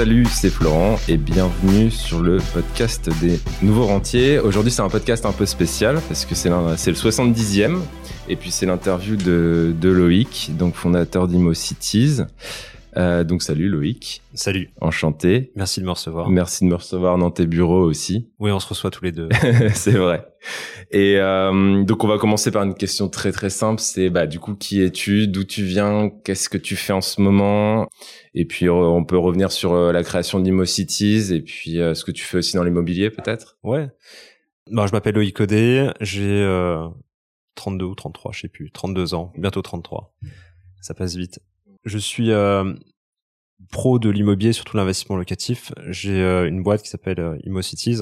salut, c'est Florent et bienvenue sur le podcast des nouveaux rentiers. Aujourd'hui, c'est un podcast un peu spécial parce que c'est le 70e et puis c'est l'interview de, Loïc, donc fondateur d'Imo Cities. Euh, donc salut Loïc. Salut. Enchanté. Merci de me recevoir. Merci de me recevoir dans tes bureaux aussi. Oui, on se reçoit tous les deux. c'est vrai. Et euh, donc on va commencer par une question très très simple. C'est bah du coup qui es-tu, d'où tu viens, qu'est-ce que tu fais en ce moment, et puis euh, on peut revenir sur euh, la création d'ImoCities et puis euh, ce que tu fais aussi dans l'immobilier peut-être? Ouais. Bah, je m'appelle Loïc Codé, j'ai 32 ou 33, je sais plus, 32 ans, bientôt 33. Ça passe vite. Je suis euh, pro de l'immobilier, surtout l'investissement locatif. J'ai euh, une boîte qui s'appelle euh, ImmoCities,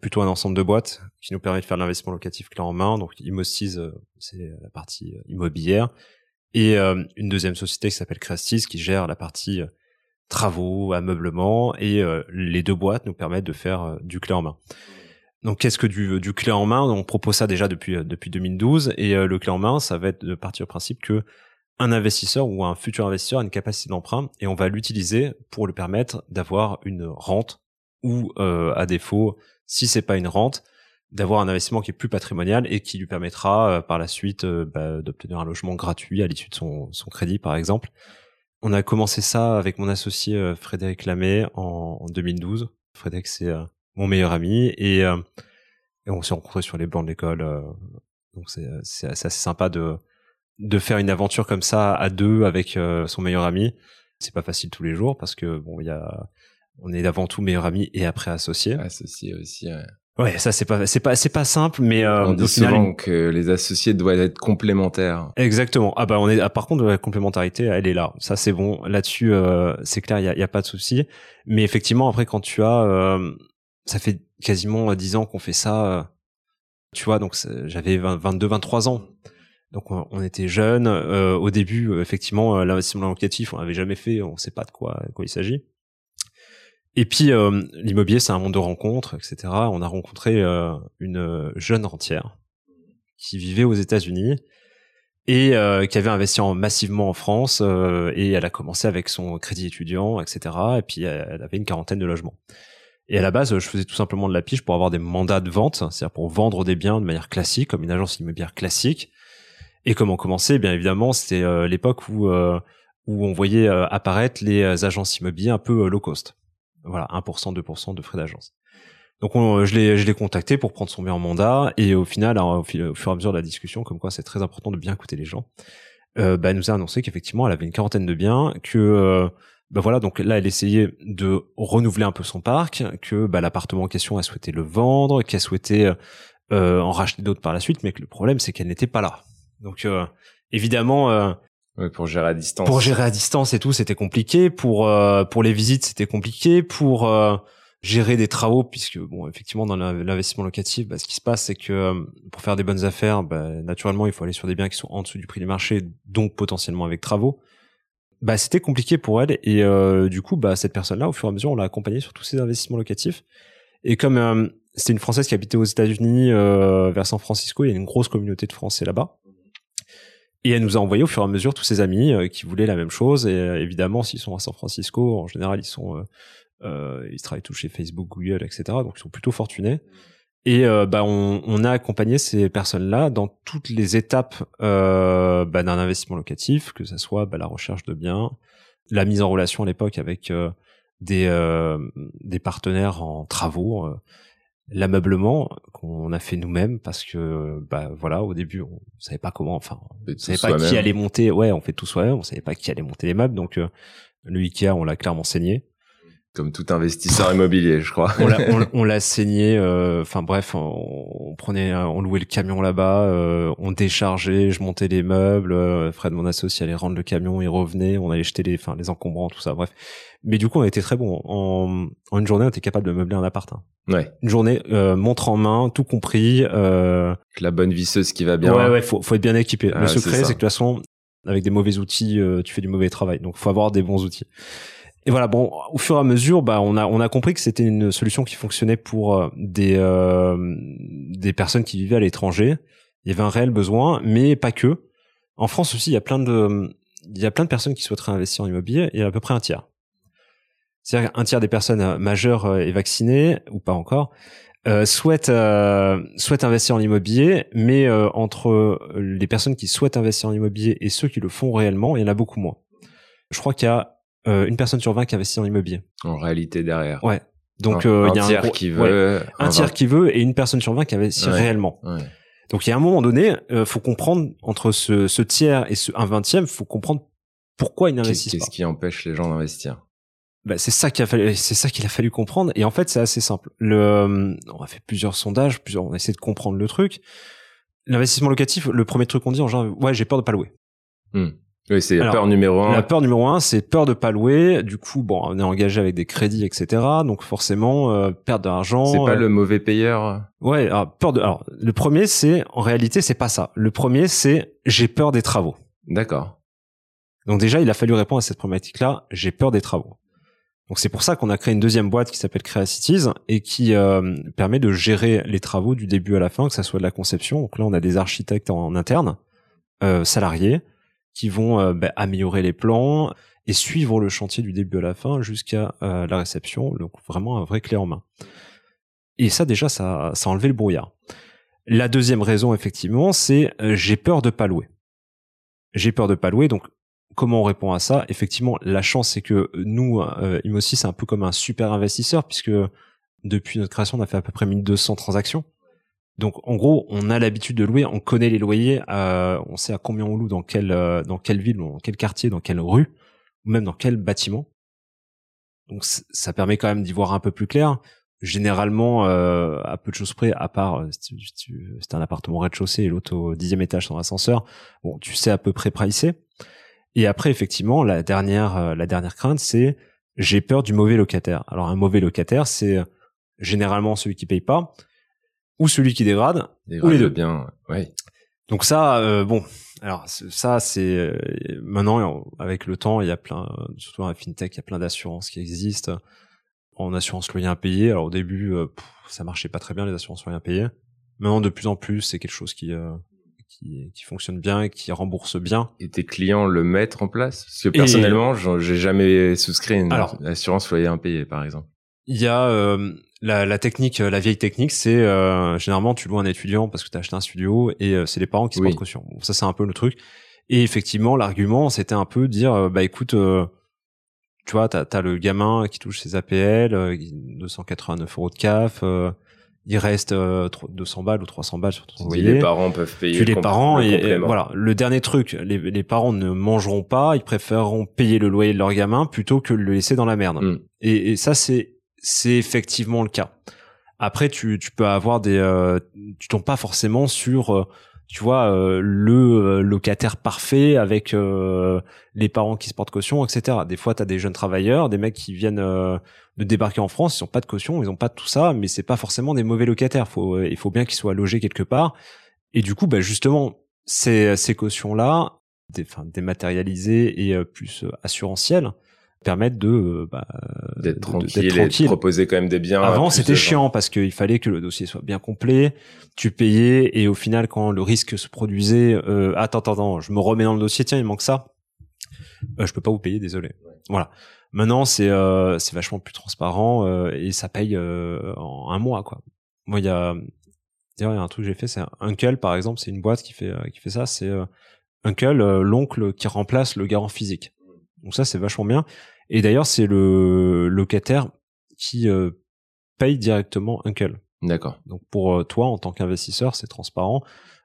plutôt un ensemble de boîtes qui nous permet de faire l'investissement locatif clé en main. Donc ImmoCities, c'est la partie immobilière. Et une deuxième société qui s'appelle Crestis, qui gère la partie travaux, ameublement. Et les deux boîtes nous permettent de faire du clé en main. Donc qu'est-ce que du, du clé en main? On propose ça déjà depuis depuis 2012 et le clé en main, ça va être de partir du principe que un investisseur ou un futur investisseur a une capacité d'emprunt et on va l'utiliser pour lui permettre d'avoir une rente ou euh, à défaut, si c'est pas une rente, d'avoir un investissement qui est plus patrimonial et qui lui permettra euh, par la suite euh, bah, d'obtenir un logement gratuit à l'issue de son, son, crédit par exemple. On a commencé ça avec mon associé Frédéric Lamé en, en 2012. Frédéric c'est mon meilleur ami et, et on s'est rencontrés sur les bancs de l'école. donc c'est assez sympa de de faire une aventure comme ça à deux avec euh, son meilleur ami, c'est pas facile tous les jours parce que bon, il y a, on est avant tout meilleur ami et après associé. Associé aussi. Ouais. Ouais, ça c'est pas c'est pas c'est pas simple, mais euh, on dit souvent que les associés doivent être complémentaires. Exactement. Ah bah on est ah, par contre la complémentarité, elle est là. Ça c'est bon. Là-dessus, euh, c'est clair, il y a, y a, pas de souci. Mais effectivement, après quand tu as, euh, ça fait quasiment dix ans qu'on fait ça. tu vois, donc j'avais 22, 23 ans. Donc on, était jeunes. Euh, au début, euh, effectivement, euh, l'investissement locatif, on n'avait jamais fait, on ne sait pas de quoi, quoi il s'agit. Et puis l'immobilier, c'est un monde de rencontres, etc. On a rencontré une jeune rentière qui vivait aux États-Unis et qui avait investi massivement en France et elle a commencé avec son crédit étudiant, etc. Et puis elle avait une quarantaine de logements. Et à la base, je faisais tout simplement de la pige pour avoir des mandats de vente, c'est-à-dire pour vendre des biens de manière classique, comme une agence immobilière classique. Et comment commencer? Bien évidemment, c'était euh, l'époque où euh, où on voyait euh, apparaître les agences immobilières un peu low cost. Voilà, 1%, 2% de frais d'agence. Donc je l'ai je l'ai contacté pour prendre son en mandat et au final, au, fur et à mesure de la discussion, comme quoi c'est très important de bien écouter les gens, euh, bah, elle nous a annoncé qu'effectivement elle avait une quarantaine de biens, que bah voilà, donc là, elle essayait de renouveler un peu son parc, que bah, l'appartement en question, elle souhaitait le vendre, qu'elle souhaitait euh, en racheter d'autres par la suite, mais que le problème, c'est qu'elle n'était pas là. Donc euh, évidemment. Euh, pour gérer à distance. Pour gérer à distance et tout, c'était compliqué. Pour euh, pour les visites, c'était compliqué. Pour gérer des travaux, puisque bon, effectivement, dans l'investissement locatif, bah, ce qui se passe, c'est que pour faire des bonnes affaires, bah, naturellement, il faut aller sur des biens qui sont en dessous du prix du marché, donc potentiellement avec travaux. Bah, c'était compliqué pour elle et du coup, bah, cette personne-là, au fur et à mesure, on l'a accompagnée sur tous ces investissements locatifs. Et comme c'était une Française qui habitait aux États-Unis, vers San Francisco, il y a une grosse communauté de Français là-bas. Et elle nous a envoyé au fur et à mesure tous ses amis euh, qui voulaient la même chose. Et euh, évidemment, s'ils sont à San Francisco, en général, ils sont, euh, euh ils travaillent tous chez Facebook, Google, etc. Donc, ils sont plutôt fortunés. Et bah, on, on, a accompagné ces personnes-là dans toutes les étapes bah, d'un investissement locatif, que ce soit bah, la recherche de biens, la mise en relation à l'époque avec des, des partenaires en travaux l'ameublement qu'on a fait nous-mêmes parce que bah voilà au début on savait pas comment enfin on savait pas qui allait monter ouais on fait tout soi-même on savait pas qui allait monter les meubles donc euh, le Ikea on l'a clairement saigné comme tout investisseur immobilier, je crois. on l'a saigné. Euh, enfin bref, on, prenait, on louait le camion là-bas, euh, on déchargeait, je montais les meubles. Euh, Fred, mon associé, allait rendre le camion, il revenait, on allait jeter les, enfin les encombrants, tout ça. Bref. Mais du coup, on était très bon. En, en une journée, on était capable de meubler un appart. Hein. Ouais. Une journée, montre en main, tout compris. la bonne visseuse qui va bien. Ouais, ouais, faut, faut être bien équipé. le secret, c'est que de toute façon, avec des mauvais outils, tu fais du mauvais travail. Donc, faut avoir des bons outils. Et voilà, bon, au fur et à mesure, bah, on a on a compris que c'était une solution qui fonctionnait pour euh, des euh, des personnes qui vivaient à l'étranger. Il y avait un réel besoin, mais pas que. En France aussi, il y a plein de il y a plein de personnes qui souhaiteraient investir en immobilier. Il y a à peu près un tiers. C'est-à-dire qu'un tiers des personnes majeures et vaccinées ou pas encore euh, souhaitent euh, souhaitent investir en immobilier, mais euh, entre les personnes qui souhaitent investir en immobilier et ceux qui le font réellement, il y en a beaucoup moins. Je crois qu'il y a une personne sur 20 qui investit en immobilier. En réalité derrière. Ouais. Donc un, il y a un tiers qui veut, un, tiers qui veut et une personne sur 20 qui investit réellement. Ouais. Donc il y a un moment donné, euh, faut comprendre entre ce, ce tiers et ce un vingtième, faut comprendre pourquoi ils n'investissent pas. Qu'est-ce qui empêche les gens d'investir? Bah, c'est ça qu'il a fallu, c'est ça qu'il a fallu comprendre. Et en fait, c'est assez simple. Le, on a fait plusieurs sondages, plusieurs, on a essayé de comprendre le truc. L'investissement locatif, le premier truc qu'on dit en genre, ouais, j'ai peur de pas louer. Hmm. Oui, c'est la peur numéro un. La peur numéro un, c'est peur de pas louer. Du coup, bon, on est engagé avec des crédits, etc. Donc forcément, euh, perdre de l'argent. C'est pas euh, le mauvais payeur. Ouais, alors, peur de. Alors, le premier, c'est en réalité, c'est pas ça. Le premier, c'est j'ai peur des travaux. D'accord. Donc déjà, il a fallu répondre à cette problématique-là. J'ai peur des travaux. Donc c'est pour ça qu'on a créé une deuxième boîte qui s'appelle Creacities et qui euh, permet de gérer les travaux du début à la fin, que ça soit de la conception. Donc là, on a des architectes en, interne, euh, salariés, qui vont euh, bah, améliorer les plans et suivre le chantier du début à la fin jusqu'à euh, la réception. Donc vraiment un vrai clé en main. Et ça déjà, ça, ça a enlevé le brouillard. La deuxième raison, effectivement, c'est j'ai peur de pas louer. J'ai peur de pas louer, donc comment on répond à ça? Effectivement, la chance, c'est que nous, euh, Imossi, c'est un peu comme un super investisseur, puisque depuis notre création, on a fait à peu près 1200 transactions. Donc, en gros, on a l'habitude de louer, on connaît les loyers, euh, on sait à combien on loue, dans quelle, euh, dans quelle ville, dans quel quartier, dans quelle rue, ou même dans quel bâtiment. Donc, ça permet quand même d'y voir un peu plus clair. Généralement, euh, à peu de choses près, à part c'est un appartement rez-de-chaussée et l'autre au dixième étage sans ascenseur, bon, tu sais à peu près pricé. Et après, effectivement, la dernière, la dernière crainte, c'est j'ai peur du mauvais locataire. Alors, un mauvais locataire, c'est généralement celui qui paye pas, ou celui qui dégrade, ou les deux. Bien, ouais. Donc ça, euh, bon, alors ça, c'est maintenant avec le temps, il y a plein, surtout à fintech, il y a plein d'assurances qui existent. En assurance loyer impayé, alors au début, ça marchait pas très bien les assurances loyer impayées. Maintenant, de plus en plus, c'est quelque chose qui qui, qui fonctionne bien et qui rembourse bien. Et tes clients le mettent en place? Parce que personnellement, j'ai jamais souscrit une Alors, assurance loyer impayé, par exemple. Il y a euh, la, la, technique, la vieille technique, c'est euh, généralement tu loues un étudiant parce que tu as acheté un studio et euh, c'est les parents qui se portent caution. Bon, ça c'est un peu le truc. Et effectivement, l'argument c'était un peu dire bah écoute, tu vois, t'as as le gamin qui touche ses APL, 289 euros de CAF il reste 200 euh, balles ou 300 balles sur ton loyer. Les parents peuvent payer. Tu les parents et, voilà. Le dernier truc, les, les, parents ne mangeront pas, ils préféreront payer le loyer de leur gamin plutôt que le laisser dans la merde. Mm. Et, et, ça c'est c'est effectivement le cas. Après tu tu peux avoir des euh, tu tombes pas forcément sur euh, tu vois euh, le euh, locataire parfait avec euh, les parents qui se portent caution etc des fois tu as des jeunes travailleurs des mecs qui viennent de débarquer en France ils ont pas de caution ils ont pas tout ça mais c'est pas forcément des mauvais locataires. Faut il faut bien qu'ils soient logés quelque part. Et du coup bah justement ces ces cautions là des, enfin, dématérialisées et plus assurantielles permettre de euh, bah, d'être tranquille, et de proposer quand même des biens. Avant, c'était chiant parce qu'il fallait que le dossier soit bien complet. Tu payais et au final, quand le risque se produisait, euh, attends, attends, attends, je me remets dans le dossier. Tiens, il manque ça. Euh, je peux pas vous payer, désolé. Voilà. Maintenant, c'est euh, c'est vachement plus transparent euh, et ça paye en un mois, quoi. Moi, il y a d'ailleurs il y a un truc que j'ai fait, c'est Uncle par exemple, c'est une boîte qui fait qui fait ça. C'est Uncle, l'oncle qui remplace le garant physique. Donc ça, c'est vachement bien. Et d'ailleurs, c'est le locataire qui euh, paye directement Uncle. D'accord. Donc pour euh, toi, en tant qu'investisseur, c'est transparent.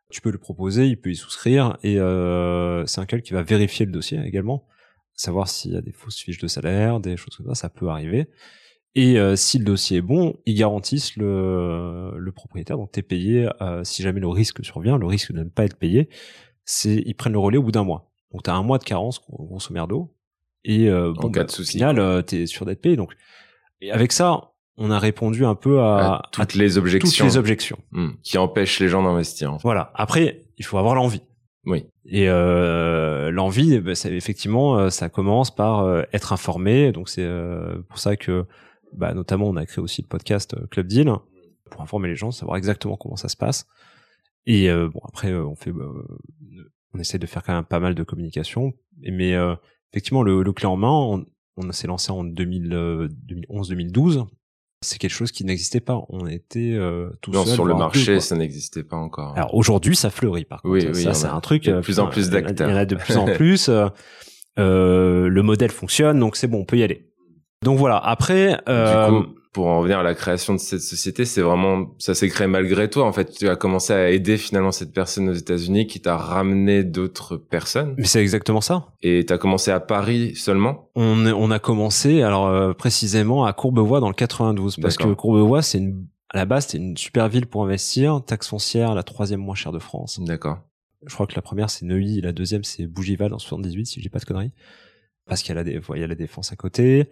Tu peux le proposer, il peut y souscrire, et euh, c'est Uncle qui va vérifier le dossier également, savoir s'il y a des fausses fiches de salaire, des choses comme ça, ça peut arriver. Et euh, si le dossier est bon, ils garantissent le, le propriétaire. Donc t'es payé si jamais le risque survient, le risque de ne pas être payé, c'est ils prennent le relais au bout d'un mois. Donc t'as un mois de carence, grosso merdo, et euh, bon, cas bah, de souci, au final, euh, t'es sûr d'être payé. Donc, et avec ça, on a répondu un peu à, toutes les objections, toutes les objections hmm. qui empêchent les gens d'investir. Voilà. Après, il faut avoir l'envie. Oui. Et euh, l'envie, bah, effectivement, euh, ça commence par euh, être informé. Donc c'est pour ça que, bah, notamment, on a créé aussi le podcast Club Deal pour informer les gens, savoir exactement comment ça se passe. Et bon, après, on fait, on essaie de faire quand même pas mal de communication. Mais effectivement, le, le clé en main, on s'est lancé en 2011-2012 c'est quelque chose qui n'existait pas. On était euh, tout non, seul. sur le marché, ça n'existait pas encore. Alors aujourd'hui, ça fleurit. Par contre, oui, oui, ça c'est un truc. De euh, plus en plus d'acteurs. Il y en a de plus en plus. Euh, euh, le modèle fonctionne, donc c'est bon, on peut y aller. Donc voilà. Après, euh, du coup, pour en revenir à la création de cette société, c'est vraiment ça s'est créé malgré toi. En fait, tu as commencé à aider finalement cette personne aux États-Unis qui t'a ramené d'autres personnes. Mais c'est exactement ça. Et tu as commencé à Paris seulement? On on a commencé alors euh, précisément à Courbevoie dans le 92 parce que Courbevoie c'est une à la base c'est une super ville pour investir, taxe foncière la troisième moins chère de France. D'accord. Je crois que la première c'est Neuilly, la deuxième c'est Bougival en 78 si je dis pas de conneries parce qu'il y a la, il y a la défense à côté.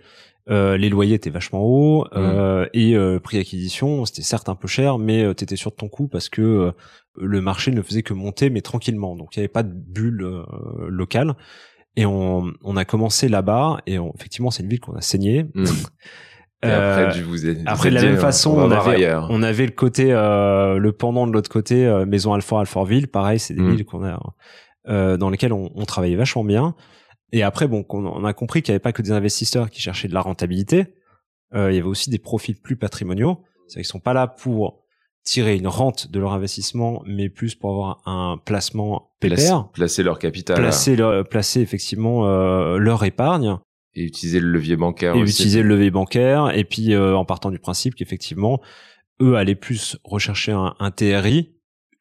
Euh, les loyers étaient vachement hauts euh, et euh, prix d'acquisition c'était certes un peu cher, mais euh, t'étais sûr de ton coup parce que euh, le marché ne faisait que monter mais tranquillement, donc il n'y avait pas de bulle euh, locale. Et on, on a commencé là-bas et on, effectivement c'est une ville qu'on a saignée. Mmh. Et après, je vous ai, après de la même façon, on, on avait, on avait le côté, le pendant de l'autre côté, Maison Alfort, Alfortville, pareil, c'est des mmh. villes qu'on a, dans lesquelles on, on travaillait vachement bien. Et après, bon, on a compris qu'il n'y avait pas que des investisseurs qui cherchaient de la rentabilité. Euh, il y avait aussi des profils plus patrimoniaux. C'est-à-dire qu'ils sont pas là pour tirer une rente de leur investissement, mais plus pour avoir un placement pépère. Placer, leur capital. Placer, leur, placer effectivement euh, leur épargne. Et utiliser le levier bancaire et aussi. utiliser le levier bancaire. Et puis, euh, en partant du principe qu'effectivement, eux allaient plus rechercher un, un TRI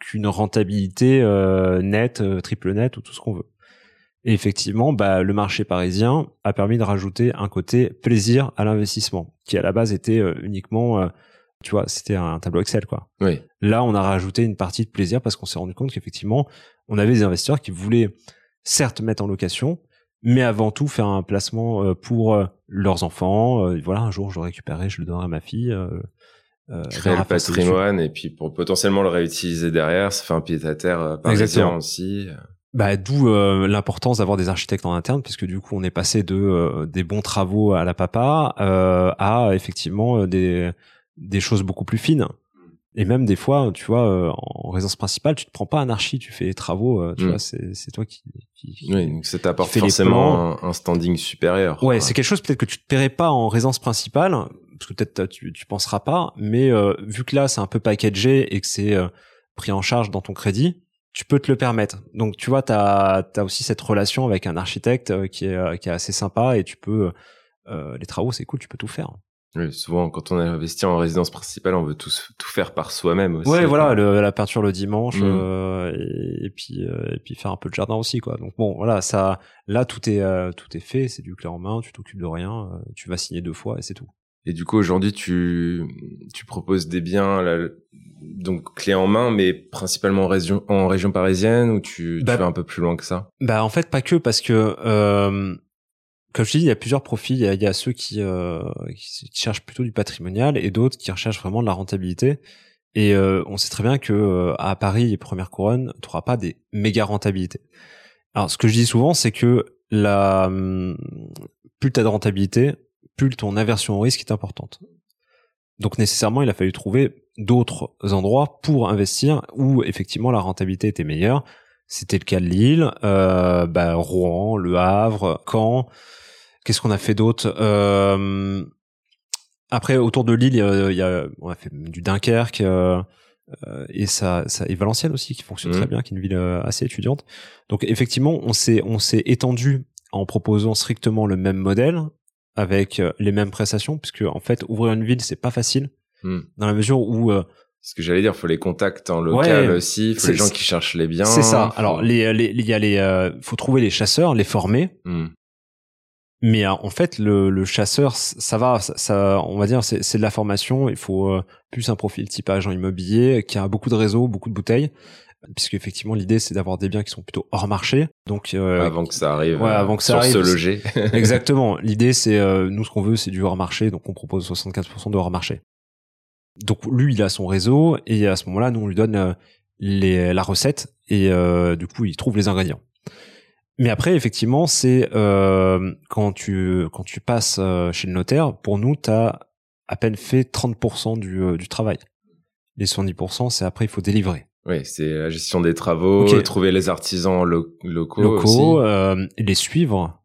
qu'une rentabilité euh, nette, euh, triple net ou tout ce qu'on veut. Et effectivement, bah, le marché parisien a permis de rajouter un côté plaisir à l'investissement, qui à la base était euh, uniquement, euh, tu vois, c'était un tableau Excel, quoi. Oui. Là, on a rajouté une partie de plaisir parce qu'on s'est rendu compte qu'effectivement, on avait des investisseurs qui voulaient certes mettre en location, mais avant tout faire un placement euh, pour leurs enfants. voilà, un jour, je le récupérerai, je le donnerai à ma fille. Euh, créer le patrimoine et puis pour potentiellement le réutiliser derrière, ça fait un pied à terre parisien aussi. Bah, d'où euh, l'importance d'avoir des architectes en interne, puisque du coup on est passé de euh, des bons travaux à la papa euh, à effectivement des des choses beaucoup plus fines. Et même des fois, tu vois, en résidence principale, tu te prends pas un archi, tu fais les travaux, tu mm. vois, c'est c'est toi qui, qui, oui, donc ça t'apporte forcément un, un, standing supérieur. Ouais, c'est quelque chose peut-être que tu te paierais pas en résidence principale, parce que peut-être tu tu penseras pas, mais vu que là c'est un peu packagé et que c'est pris en charge dans ton crédit, tu peux te le permettre. Donc tu vois, tu as, aussi cette relation avec un architecte euh, qui est, euh, qui est assez sympa et tu peux... Euh, les travaux, c'est cool, tu peux tout faire. Oui, souvent, quand on est investi en résidence principale, on veut tout, tout faire par soi-même aussi. Ouais, voilà, la peinture le dimanche mmh. euh, et, et, puis et puis faire un peu de jardin aussi, quoi. Donc bon, voilà, ça, là, tout est tout est fait, c'est du clé en main, tu t'occupes de rien, tu vas signer deux fois et c'est tout. Et du coup, aujourd'hui, tu tu proposes des biens là, donc clé en main, mais principalement en région, en région parisienne ou tu, tu bah, vas un peu plus loin que ça? Bah en fait pas que parce que euh, comme je dis, il y a plusieurs profils. Il y a, il y a ceux qui, euh, qui, cherchent plutôt du patrimonial et d'autres qui recherchent vraiment de la rentabilité. Et euh, on sait très bien que euh, à Paris, les premières couronnes, tu n'auras pas des méga rentabilités. Alors ce que je dis souvent, c'est que la hum, plus tu as de rentabilité, plus ton aversion au risque est importante. Donc nécessairement, il a fallu trouver d'autres endroits pour investir où effectivement la rentabilité était meilleure. C'était le cas de Lille, euh, bah, Rouen, Le Havre, Caen. Qu'est-ce qu'on a fait d'autre euh, Après, autour de Lille, il y a, on a fait du Dunkerque euh, et ça, ça et Valenciennes aussi qui fonctionne très mmh. bien, qui est une ville assez étudiante. Donc effectivement, on s'est on s'est étendu en proposant strictement le même modèle avec euh, les mêmes prestations, puisque en fait ouvrir une ville c'est pas facile hmm. dans la mesure où euh, ce que j'allais dire, faut les contacts en local aussi, faut les gens qui cherchent les biens. C'est ça. Alors les les il y a les euh, faut trouver les chasseurs, les former. Hmm. Mais en fait le, le chasseur ça va ça, on va dire c'est c'est de la formation, il faut plus un profil type agent immobilier qui a beaucoup de réseaux, beaucoup de bouteilles puisque effectivement l'idée c'est d'avoir des biens qui sont plutôt hors marché. Donc euh, avant que ça arrive ouais, avant que ça arrive se loger. Exactement. L'idée c'est euh, nous ce qu'on veut c'est du hors marché. Donc on propose 75% de hors marché. Donc lui il a son réseau et à ce moment-là nous on lui donne euh, les, la recette et du coup il trouve les ingrédients. Mais après effectivement c'est quand tu quand tu passes chez le notaire pour nous tu as à peine fait 30% du, du travail. Les 70% c'est après il faut délivrer oui, c'est la gestion des travaux, trouver les artisans locaux, locaux euh, les suivre,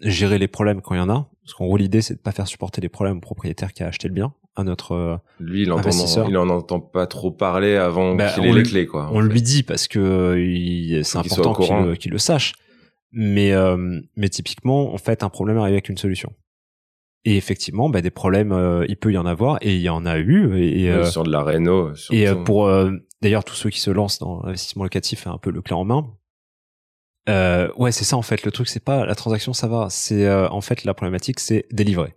gérer les problèmes quand il y en a. Parce qu'en gros, l'idée, c'est de pas faire supporter les problèmes au propriétaire qui a acheté le bien, à notre euh, Lui, il Investisseur. il en entend pas trop parler avant Bah, qu'il ait les clés, quoi. en On fait. lui dit parce que euh, c'est qu'il important qu'il le, le sache. Mais, euh, mais typiquement, en fait, un problème arrive avec une solution. Et effectivement, bah, des problèmes, euh, il peut y en avoir, et il y en a eu. Et, euh, sur de la réno. surtout. et euh, pour euh, d'ailleurs tous ceux qui se lancent dans l'investissement locatif, un peu le clé en main. Euh, ouais, c'est ça en fait. Le truc, c'est pas la transaction, ça va. C'est euh, en fait la problématique, c'est délivrer.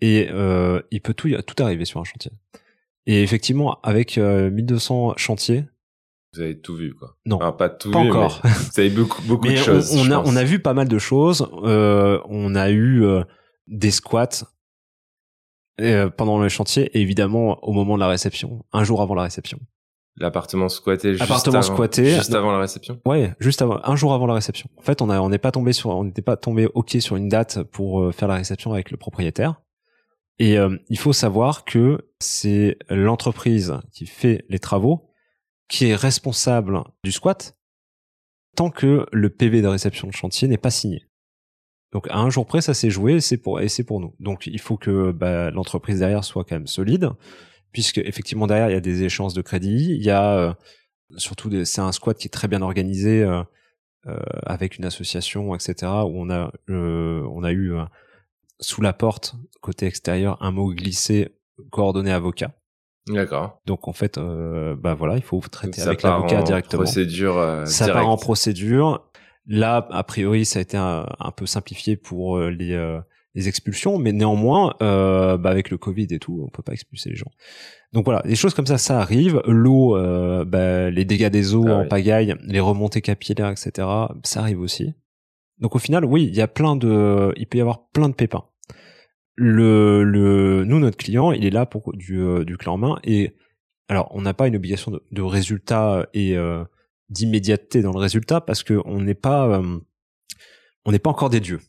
Et euh, il peut tout, tout arriver sur un chantier. Et effectivement, avec euh, 1200 chantiers, Vous avez tout vu, quoi. non, Enfin, pas tout pas vu, encore. mais vous avez beaucoup, beaucoup Mais de choses. on, a, pense. on a vu pas mal de choses. Euh, on a eu euh, des squats euh, pendant le chantier et évidemment au moment de la réception, un jour avant la réception. L'appartement squatté juste Appartement avant, squatté. juste avant la réception. Ouais, juste avant, un jour avant la réception. En fait, on a, on n'est pas tombé sur, on n'était pas tombé ok sur une date pour euh, faire la réception avec le propriétaire. Et euh, il faut savoir que c'est l'entreprise qui fait les travaux qui est responsable du squat tant que le PV de réception de chantier n'est pas signé. Donc à un jour près, ça s'est joué et c'est pour et c'est pour nous. Donc il faut que bah, l'entreprise derrière soit quand même solide, puisque effectivement derrière il y a des échéances de crédit, il y a euh, surtout des- c'est un squat qui est très bien organisé euh, euh, avec une association, etc. Où on a euh, on a eu euh, sous la porte côté extérieur un mot glissé coordonné avocat. D'accord. Donc en fait, euh, bah voilà, il faut traiter Ça avec l'avocat en directement. Procédure euh, Ça part en procédure. Là, a priori, ça a été un, un peu simplifié pour euh, les, euh, les expulsions, mais néanmoins, euh, bah, avec le Covid et tout, on peut pas expulser les gens. Donc voilà, des choses comme ça, ça arrive. L'eau, euh, bah, les dégâts des eaux Ah en oui. pagaille, les remontées capillaires, etc., ça arrive aussi. Donc au final, oui, il y a plein de, il peut y avoir plein de pépins. Le, le, nous, notre client, il est là pour du, euh, du clé en main et alors, on n'a pas une obligation de, de résultat et euh, d'immédiateté dans le résultat parce que on n'est pas, euh, on n'est pas encore des dieux.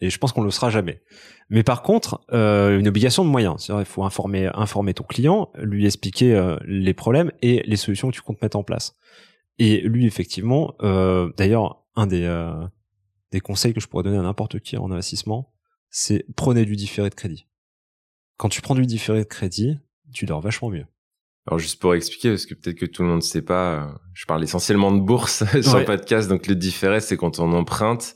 Et je pense qu'on le sera jamais. Mais par contre, euh, une obligation de moyens. Il faut informer, informer ton client, lui expliquer euh, les problèmes et les solutions que tu comptes mettre en place. Et lui, effectivement, euh, d'ailleurs, un des, euh, des conseils que je pourrais donner à n'importe qui en investissement, c'est prenez du différé de crédit. Quand tu prends du différé de crédit, tu dors vachement mieux. Alors juste pour expliquer, parce que peut-être que tout le monde ne sait pas, euh, je parle essentiellement de bourse sur Ouais. le podcast. Donc le différé, c'est quand on emprunte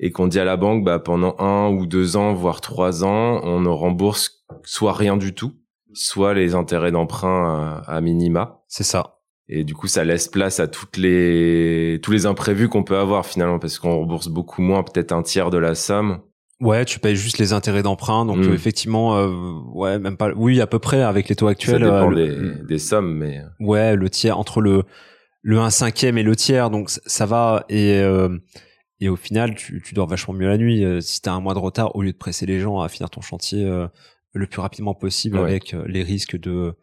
et qu'on dit à la banque, bah pendant un ou deux ans, voire trois ans, on ne rembourse soit rien du tout, soit les intérêts d'emprunt à, à minima. C'est ça. Et du coup, ça laisse place à toutes les tous les imprévus qu'on peut avoir finalement, parce qu'on rembourse beaucoup moins, peut-être un tiers de la somme. Ouais, tu payes juste les intérêts d'emprunt, donc Mm. euh, effectivement, euh, ouais, même pas. Oui, à peu près avec les taux Ça actuels. dépend euh, des, le- des sommes, mais Ouais, le tiers entre le le 1 cinquième et le tiers, donc ça va et euh, et au final, tu, tu dors vachement mieux la nuit. Euh, Si t'as un mois de retard, au lieu de presser les gens à finir ton chantier euh, le plus rapidement possible Ouais. avec euh, les risques de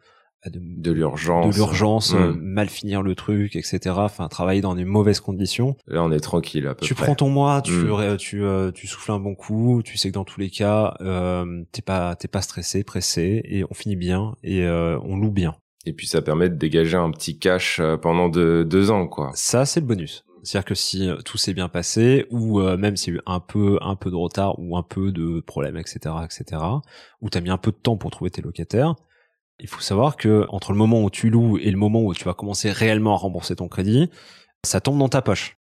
de, de l'urgence. de l'urgence, Mm. euh, mal finir le truc, etc. Enfin, travailler dans des mauvaises conditions. Là, on est tranquille à peu tu près. prends ton mois, tu Mm. ré- tu euh, tu souffles un bon coup, tu sais que dans tous les cas, euh, t'es pas t'es pas stressé, pressé, et on finit bien et euh, on loue bien. Et puis ça permet de dégager un petit cash euh, pendant deux, deux ans, quoi. Ça, c'est le bonus. C'est-à-dire que si tout s'est bien passé, ou euh, même s'il y a eu un peu, un peu de retard, ou un peu de problème, etc., etc., ou t'as mis un peu de temps pour trouver tes locataires, il faut savoir que entre le moment où tu loues et le moment où tu vas commencer réellement à rembourser ton crédit, ça tombe dans ta poche.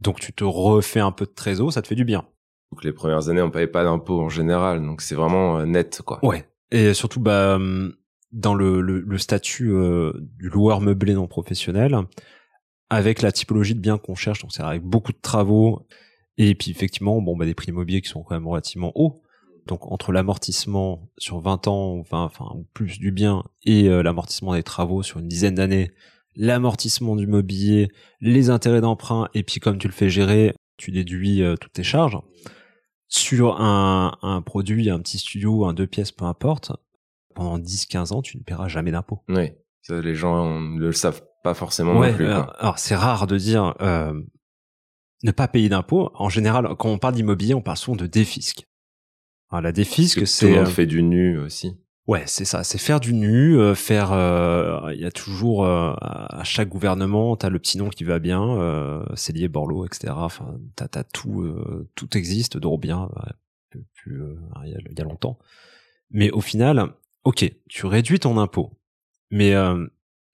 Donc tu te refais un peu de trésor, ça te fait du bien. Donc les premières années, on payait pas d'impôts en général, donc c'est vraiment euh, net, quoi. Ouais. Et surtout, bah, hum, dans le, le, le statut euh, du loueur meublé non professionnel, avec la typologie de biens qu'on cherche, donc c'est avec beaucoup de travaux, et puis effectivement, bon, bah, des prix immobiliers qui sont quand même relativement hauts. Donc entre l'amortissement sur 20 ans, ou 20, enfin ou plus du bien, et euh, l'amortissement des travaux sur une dizaine d'années, l'amortissement du mobilier, les intérêts d'emprunt, et puis comme tu le fais gérer, tu déduis euh, toutes tes charges sur un, un produit, un petit studio, un deux pièces, peu importe, pendant 10-15 ans, tu ne paieras jamais d'impôt. Oui. Ça, les gens ne le savent pas forcément non plus, euh, alors c'est rare de dire euh, ne pas payer d'impôts. En général, quand on parle d'immobilier, on parle souvent de défisque. Alors, la défisque, Parce que c'est tout le monde euh, fait du nu aussi. ouais, c'est ça, c'est faire du nu, euh, faire. euh, Il y a toujours euh, à chaque gouvernement, t'as le petit nom qui va bien, euh, Célier, Borloo, etc. Enfin, t'as tout, euh, tout existe, Dorobien, ouais, plus il, y a, il y a longtemps. Mais au final, ok, tu réduis ton impôt, mais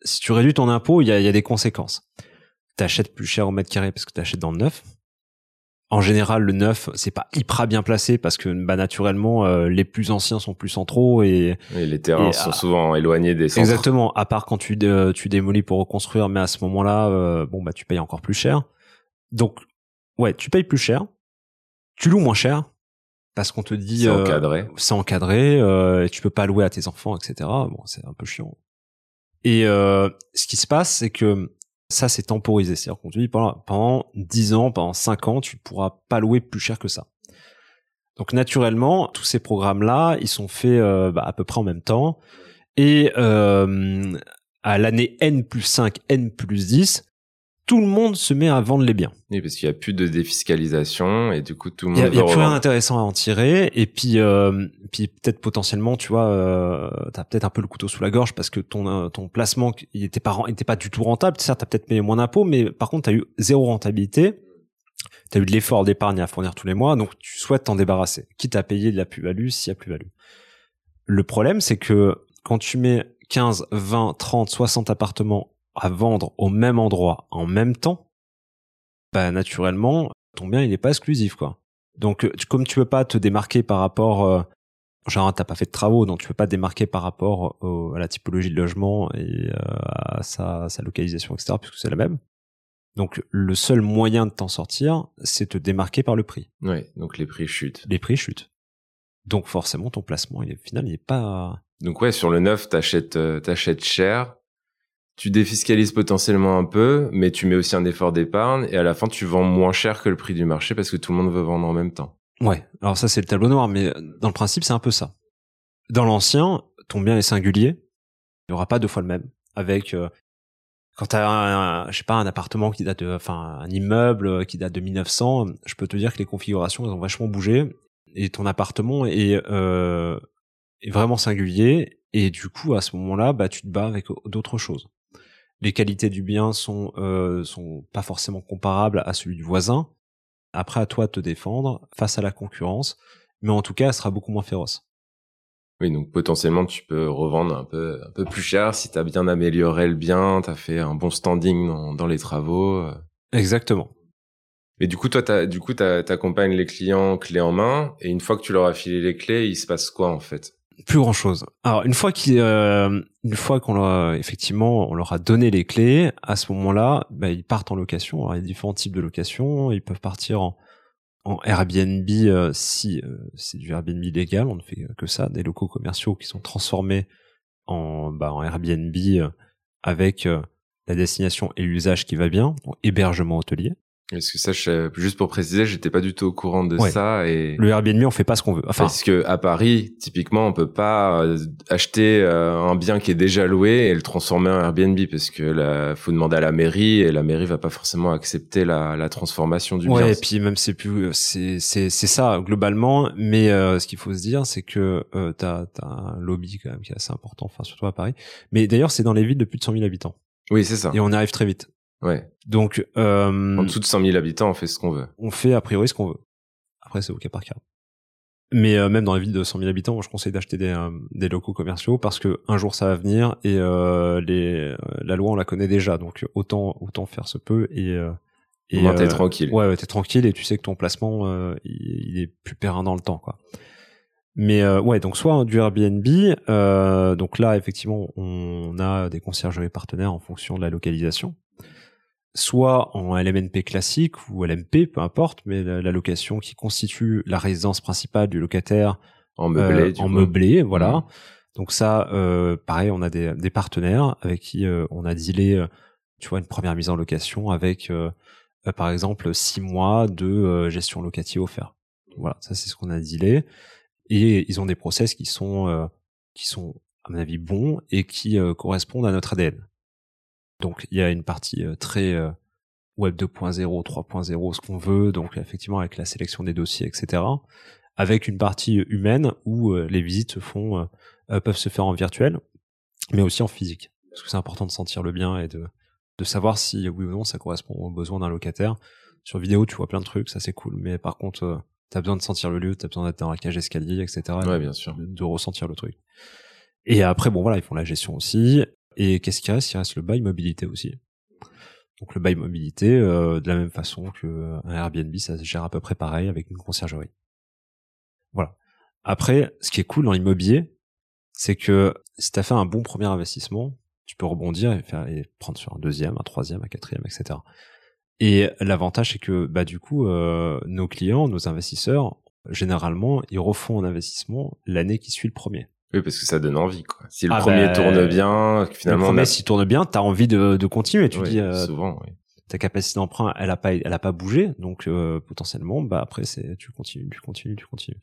si tu réduis ton impôt, il y a, y a des conséquences. T'achètes plus cher au mètre carré parce que t'achètes dans le neuf. En général, le neuf, c'est pas hyper bien placé parce que bah, naturellement, euh, les plus anciens sont plus centraux et, et les terrains sont souvent éloignés des centres. Exactement. À part quand tu tu démolis pour reconstruire, mais à ce moment-là, euh, bon bah tu payes encore plus cher. Donc ouais, tu payes plus cher, tu loues moins cher parce qu'on te dit c'est encadré, euh, c'est encadré, euh, et tu peux pas louer à tes enfants, etc. Bon, c'est un peu chiant. Et euh, ce qui se passe, c'est que ça, c'est temporisé. C'est-à-dire qu'on te dit pendant, pendant 10 ans, pendant 5 ans, tu pourras pas louer plus cher que ça. Donc naturellement, tous ces programmes-là, ils sont faits euh, bah, à peu près en même temps. Et euh, à l'année N plus 5, N plus 10, tout le monde se met à vendre les biens. Oui, parce qu'il y a plus de défiscalisation et du coup tout le monde. Il y a, plus rien d'intéressant à en tirer et puis euh, puis peut-être potentiellement, tu vois, euh, t'as peut-être un peu le couteau sous la gorge parce que ton euh, ton placement il était pas il était pas du tout rentable. Certes, t'as peut-être payé moins d'impôts, mais par contre t'as eu zéro rentabilité. T'as eu de l'effort d'épargne à fournir tous les mois, donc tu souhaites t'en débarrasser, quitte à payer de la plus-value s'il y a plus-value. Le problème, c'est que quand tu mets 15, 20, 30, 60 appartements à vendre au même endroit en même temps, bah naturellement, ton bien il n'est pas exclusif quoi. Donc euh, comme tu peux pas te démarquer par rapport euh, genre t'as pas fait de travaux donc tu peux pas te démarquer par rapport à la typologie de logement et euh, à sa, sa localisation etc puisque c'est la même. Donc le seul moyen de t'en sortir, c'est te démarquer par le prix. Oui, donc les prix chutent. Les prix chutent. Donc forcément ton placement, il est, au final, il est pas. Donc ouais, sur le neuf, t'achètes t'achètes cher, tu défiscalises potentiellement un peu, mais tu mets aussi un effort d'épargne et à la fin tu vends moins cher que le prix du marché parce que tout le monde veut vendre en même temps. Ouais, alors ça c'est le tableau noir, mais dans le principe c'est un peu ça. Dans l'ancien, ton bien est singulier, il n'y aura pas deux fois le même. Avec euh, quand t'as un, je sais pas un appartement qui date de, enfin un immeuble qui date de 1900, je peux te dire que les configurations elles ont vachement bougé et ton appartement est euh, est vraiment singulier et du coup à ce moment-là bah tu te bats avec d'autres choses les qualités du bien sont euh, sont pas forcément comparables à celui du voisin. Après, à toi de te défendre face à la concurrence, mais en tout cas, elle sera beaucoup moins féroce. Oui, donc potentiellement, tu peux revendre un peu un peu plus cher si tu as bien amélioré le bien, tu as fait un bon standing dans, dans les travaux. Euh. Exactement. Mais du coup, toi, t'as, du coup, t'accompagnes les clients clés en main, et une fois que tu leur as filé les clés, il se passe quoi en fait? Plus grand chose. Alors une fois qu'il, euh, une fois qu'on leur, effectivement, on leur a donné les clés, à ce moment-là, bah, ils partent en location. Il y a différents types de location. Ils peuvent partir en, Airbnb euh, si euh, c'est du Airbnb légal. On ne fait que ça, des locaux commerciaux qui sont transformés en, bah, en Airbnb avec la destination et l'usage qui va bien, hébergement hôtelier. Est-ce que ça, je, juste pour préciser, j'étais pas du tout au courant de ça et le Airbnb, on fait pas ce qu'on veut. Enfin, parce que à Paris, typiquement, on peut pas euh, acheter euh, un bien qui est déjà loué et le transformer en Airbnb parce que là, faut demander à la mairie et la mairie va pas forcément accepter la, la transformation du ouais, bien. et puis même c'est plus, c'est c'est c'est ça globalement. Mais euh, ce qu'il faut se dire, c'est que euh, t'as t'as un lobby quand même qui est assez important, enfin surtout à Paris. Mais d'ailleurs, c'est dans les villes de plus de 100 000 habitants. Oui, c'est ça. Et on arrive très vite. Ouais. Donc, euh, en dessous de 100 000 habitants, on fait ce qu'on veut. On fait a priori ce qu'on veut. Après, c'est au cas par cas. Mais euh, même dans les villes de 100 000 habitants, moi, je conseille d'acheter des, euh, des locaux commerciaux parce que un jour ça va venir et les, la loi on la connaît déjà, donc autant autant faire ce peu et et t'es tranquille. Ouais, ouais t'es tranquille et tu sais que ton placement il, il, est plus périn dans le temps, quoi. Mais ouais, donc soit du Airbnb, donc là effectivement on a des conciergeries partenaires en fonction de la localisation soit en LMNP classique ou LMP, peu importe, mais la, location qui constitue la résidence principale du locataire en meublé, euh, en meublé, voilà. Mmh. Donc ça, euh, pareil, on a des, des partenaires avec qui euh, on a dealé, euh, tu vois, une première mise en location avec, par exemple, six mois de gestion locative offert. Voilà, ça c'est ce qu'on a dealé. Et ils ont des process qui sont qui sont à mon avis bons et qui correspondent à notre ADN. Donc il y a une partie euh, très euh, web 2.0, 3.0, ce qu'on veut, donc effectivement avec la sélection des dossiers, etc. Avec une partie humaine où euh, les visites se font, peuvent se faire en virtuel, mais aussi en physique. Parce que c'est important de sentir le bien et de, de savoir si oui ou non ça correspond aux besoins d'un locataire. Sur vidéo, tu vois plein de trucs, ça c'est cool, mais par contre, T'as besoin de sentir le lieu, t'as besoin d'être dans la cage d'escalier, etc. Ouais, bien sûr. De, de, ressentir le truc. Et après, bon voilà, ils font la gestion aussi. Et qu'est-ce qui reste? Il reste le bail mobilité aussi. Donc le bail mobilité, euh, de la même façon que un Airbnb, ça se gère à peu près pareil avec une conciergerie. Voilà. Après, ce qui est cool dans l'immobilier, c'est que si tu as fait un bon premier investissement, tu peux rebondir et, faire, prendre sur un deuxième, un troisième, un quatrième, etc. Et l'avantage, c'est que bah, du coup, euh, nos clients, nos investisseurs, généralement, ils refont un investissement l'année qui suit le premier. Oui, parce que ça donne envie, quoi. Si le ah premier bah, tourne bien, finalement. Le premier, s'il tourne bien, t'as envie de, de continuer. Tu oui, dis, euh, souvent, oui. ta capacité d'emprunt, elle a pas, elle a pas bougé, donc euh, potentiellement, bah après, c'est, tu continues, tu continues, tu continues.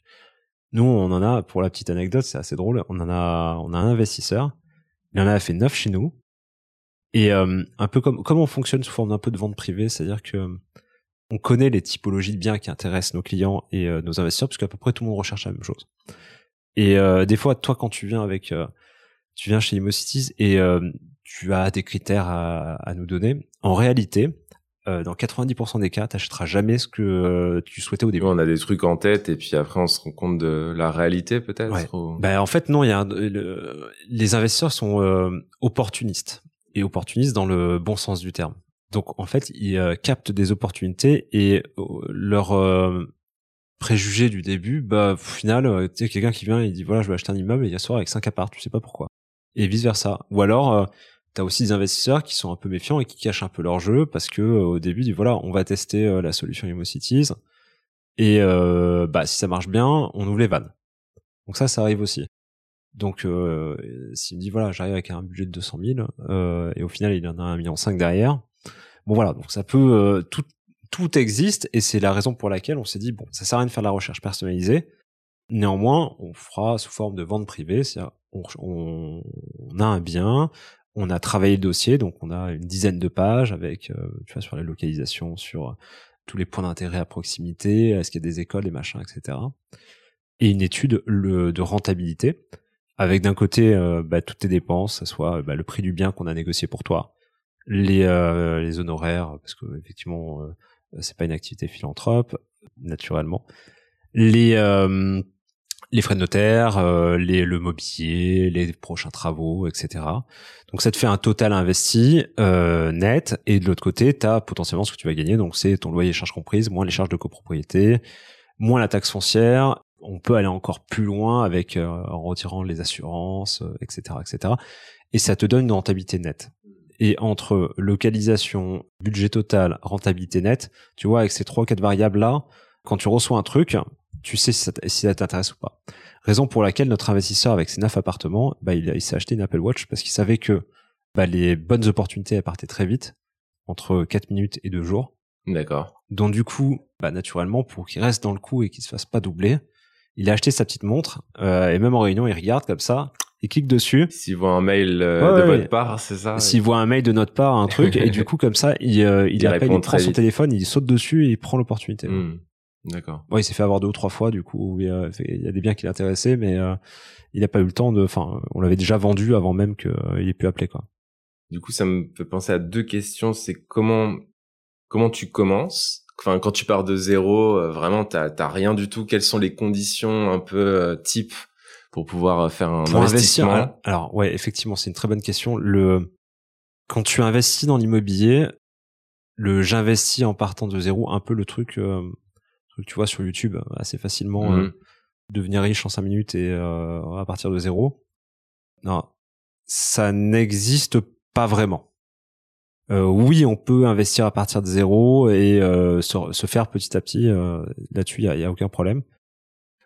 Nous, on en a, pour la petite anecdote, c'est assez drôle. On en a, on a un investisseur. Il en a fait neuf chez nous. Et euh, un peu comme, comme on fonctionne sous forme d'un peu de vente privée, c'est-à-dire que on connaît les typologies de biens qui intéressent nos clients et euh, nos investisseurs, parce qu'à peu près tout le monde recherche la même chose. Et euh, des fois, toi, quand tu viens avec, euh, tu viens chez Immocities et euh, tu as des critères à, à, nous donner. En réalité, dans 90% des cas, t'achèteras jamais ce que tu souhaitais au début. On a des trucs en tête et puis après on se rend compte de la réalité peut-être. Ouais. Ou... Ben, en fait non, il y a le, les investisseurs sont opportunistes et opportunistes dans le bon sens du terme. Donc en fait, ils captent des opportunités et leur préjugé du début, bah au final, euh, tu sais quelqu'un qui vient et dit voilà je vais acheter un immeuble et il soir avec cinq apparts, tu sais pas pourquoi. Et vice versa. Ou alors euh, tu as aussi des investisseurs qui sont un peu méfiants et qui cachent un peu leur jeu parce que euh, au début ils disent voilà on va tester euh, la solution ImmoCities et euh, bah si ça marche bien on ouvre les vannes. Donc ça ça arrive aussi. Donc euh, s'il me dit voilà j'arrive avec un budget de 200 000 et au final il en a un million cinq derrière. Bon voilà donc ça peut tout tout existe et c'est la raison pour laquelle on s'est dit bon, ça sert à rien de faire la recherche personnalisée. Néanmoins, on fera sous forme de vente privée, on, a un bien, on a travaillé le dossier, donc on a une dizaine de pages avec, euh, tu vois, sur la localisation, sur euh, tous les points d'intérêt à proximité, est-ce qu'il y a des écoles, des machins, etc. Et une étude de rentabilité, avec d'un côté euh, bah, toutes tes dépenses, ce soit bah, le prix du bien qu'on a négocié pour toi, les, honoraires, parce que effectivement c'est pas une activité philanthrope naturellement. Les euh, frais de notaire, euh, les, le mobilier, les prochains travaux, etc. Donc ça te fait un total investi euh, net et de l'autre côté, tu as potentiellement ce que tu vas gagner. Donc c'est ton loyer et charges comprises, moins les charges de copropriété, moins la taxe foncière. On peut aller encore plus loin avec euh, en retirant les assurances, etc., etc. Et ça te donne une rentabilité nette et entre localisation, budget total, rentabilité nette, tu vois, avec ces trois quatre variables là, quand tu reçois un truc, tu sais si ça, si t'intéresse ou pas. Raison pour laquelle notre investisseur avec ses neuf appartements, bah, il, il s'est acheté une Apple Watch parce qu'il savait que bah, les bonnes opportunités elles partaient très vite, entre 4 minutes et 2 jours. D'accord. Donc du coup, bah, naturellement, pour qu'il reste dans le coup et qu'il se fasse pas doubler, il a acheté sa petite montre euh, et même en réunion, il regarde comme ça, il clique dessus. S'il voit un mail euh, Ouais, de ouais. votre part, c'est ça S'il voit un mail de notre part, un truc, et du coup comme ça, il, euh, il, Il appelle, il prend son vite. téléphone, il saute dessus et il prend l'opportunité. Hmm. D'accord. Ouais, il s'est fait avoir deux ou trois fois, du coup, où il y a, il y a des biens qui l'intéressaient, mais euh, il n'a pas eu le temps de. Enfin, on l'avait déjà vendu avant même qu'il ait pu appeler, quoi. Du coup, ça me fait penser à deux questions. C'est comment comment tu commences? Enfin, quand tu pars de zéro, euh, vraiment, t'as t'as rien du tout. Quelles sont les conditions un peu euh, type pour pouvoir euh, faire un Pour investissement investir, alors ouais, effectivement, c'est une très bonne question. Le quand tu investis dans l'immobilier, le j'investis en partant de zéro, un peu le truc, euh, truc tu vois sur YouTube assez facilement, Mhm. euh, devenir riche en cinq minutes et euh, à partir de zéro. Non, ça n'existe pas vraiment. Euh, oui, on peut investir à partir de zéro et euh, se, se faire petit à petit. euh, Là-dessus, il y a, y a aucun problème.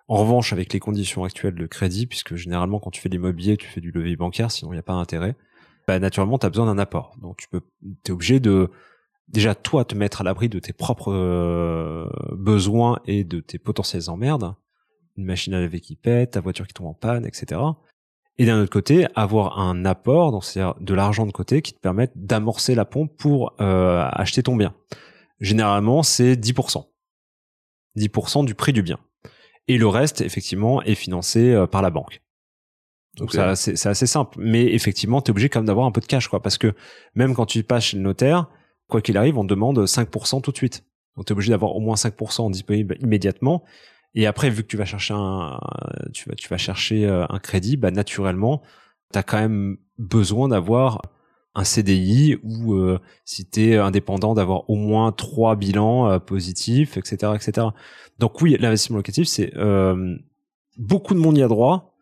En revanche, avec les conditions actuelles de crédit, puisque généralement quand tu fais de l'immobilier, tu fais du levier bancaire, sinon il n'y a pas d'intérêt, bah, naturellement, tu besoin d'un apport. Donc tu peux, es obligé de déjà toi te mettre à l'abri de tes propres euh, besoins et de tes potentielles emmerdes, une machine à laver qui pète, ta voiture qui tombe en panne, etc. Et d'un autre côté, avoir un apport, donc c'est-à-dire de l'argent de côté qui te permette d'amorcer la pompe pour euh, acheter ton bien. Généralement, c'est 10%. 10% du prix du bien. Et le reste, effectivement, est financé euh, par la banque. Donc ça, c'est c'est assez simple. Mais effectivement, tu es obligé quand même d'avoir un peu de cash, quoi. Parce que même quand tu passes chez le notaire, quoi qu'il arrive, on te demande 5% tout de suite. Donc tu es obligé d'avoir au moins 5% disponible immédiatement. Et après, vu que tu vas chercher un, tu vas, tu vas chercher euh, un crédit, bah, naturellement, tu as quand même besoin d'avoir un CDI ou euh, si tu es indépendant d'avoir au moins trois bilans euh, positifs, etc., etc. Donc oui, l'investissement locatif, c'est euh, beaucoup de monde y a droit,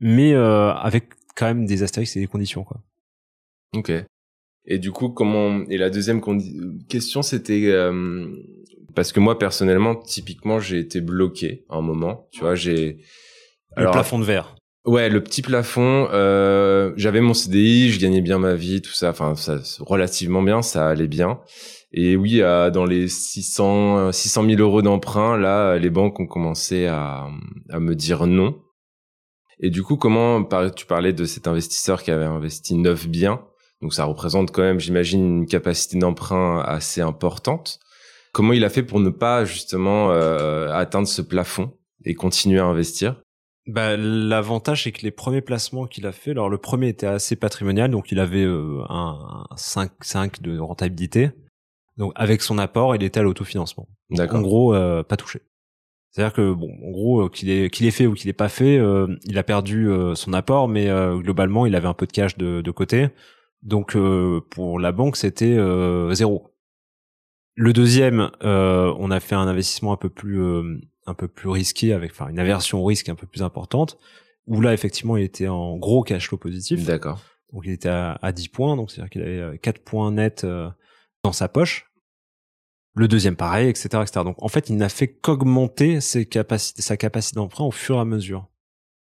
mais avec quand même des astérix et des conditions, quoi. Ok. Et du coup, comment Et la deuxième question, c'était parce que moi personnellement, typiquement, j'ai été bloqué à un moment. Tu vois, j'ai le plafond de verre. Ouais, le petit plafond. Euh, j'avais mon CDI, je gagnais bien ma vie, tout ça. Enfin, ça relativement bien, ça allait bien. Et oui, dans les 600 600 000 euros d'emprunt, là, les banques ont commencé à, à me dire non. Et du coup, comment tu parlais de cet investisseur qui avait investi neuf biens, donc ça représente quand même, j'imagine, une capacité d'emprunt assez importante. Comment il a fait pour ne pas justement euh, atteindre ce plafond et continuer à investir? Bah, l'avantage c'est que les premiers placements qu'il a fait, alors le premier était assez patrimonial, donc il avait euh, un 5, 5 de rentabilité. Donc avec son apport, il était à l'autofinancement. En gros, euh, pas touché. C'est-à-dire que bon, en gros, euh, qu'il ait qu'il ait fait ou qu'il ait pas fait, il a perdu son apport, mais globalement, il avait un peu de cash de, de côté. Donc pour la banque, c'était zéro. Le deuxième, on a fait un investissement un peu plus un peu plus risqué avec enfin une aversion au risque un peu plus importante où là effectivement il était en gros cash flow positif. D'accord. Donc il était à, à 10 points donc c'est-à-dire qu'il avait 4 euh, points nets euh, dans sa poche. Le deuxième pareil, etc., etc. Donc en fait, il n'a fait qu'augmenter ses capacités, sa capacité d'emprunt au fur et à mesure.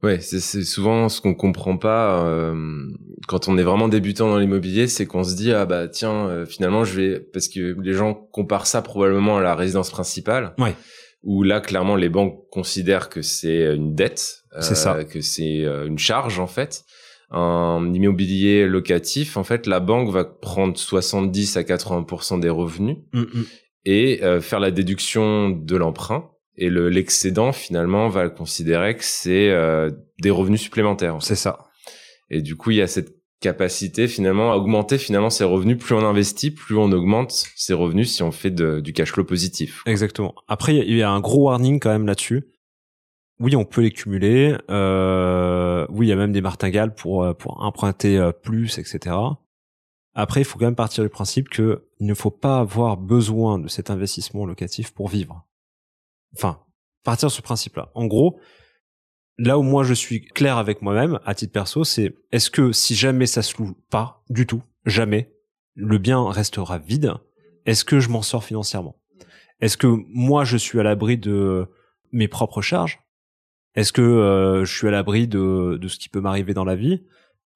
Ouais, c'est souvent ce qu'on comprend pas euh, quand on est vraiment débutant dans l'immobilier, c'est qu'on se dit ah bah tiens finalement je vais parce que les gens comparent ça probablement à la résidence principale. Ouais où là clairement les banques considèrent que c'est une dette, ça, euh, que c'est euh, une charge en fait. Un immobilier locatif, en fait, la banque va prendre 70 à 80% des revenus mm, mm. et euh, faire la déduction de l'emprunt. Et le l'excédent finalement va considérer que c'est des revenus supplémentaires. C'est ça. Et du coup, il y a cette capacité finalement à augmenter finalement ses revenus. Plus on investit, plus on augmente ses revenus si on fait du cash flow positif. Exactement. Après, il y, a un gros warning quand même là-dessus. Oui, on peut les cumuler. Euh, oui, il y a même des martingales pour euh, pour emprunter euh, plus, etc. Après, il faut quand même partir du principe que il ne faut pas avoir besoin de cet investissement locatif pour vivre. Enfin, partir de ce principe-là. En gros, là où moi je suis clair avec moi-même, à titre perso, c'est est-ce que si jamais ça se loue pas du tout, jamais, le bien restera vide, est-ce que je m'en sors financièrement? Est-ce que moi je suis à l'abri de mes propres charges? Est-ce que euh, je suis à l'abri de, ce qui peut m'arriver dans la vie?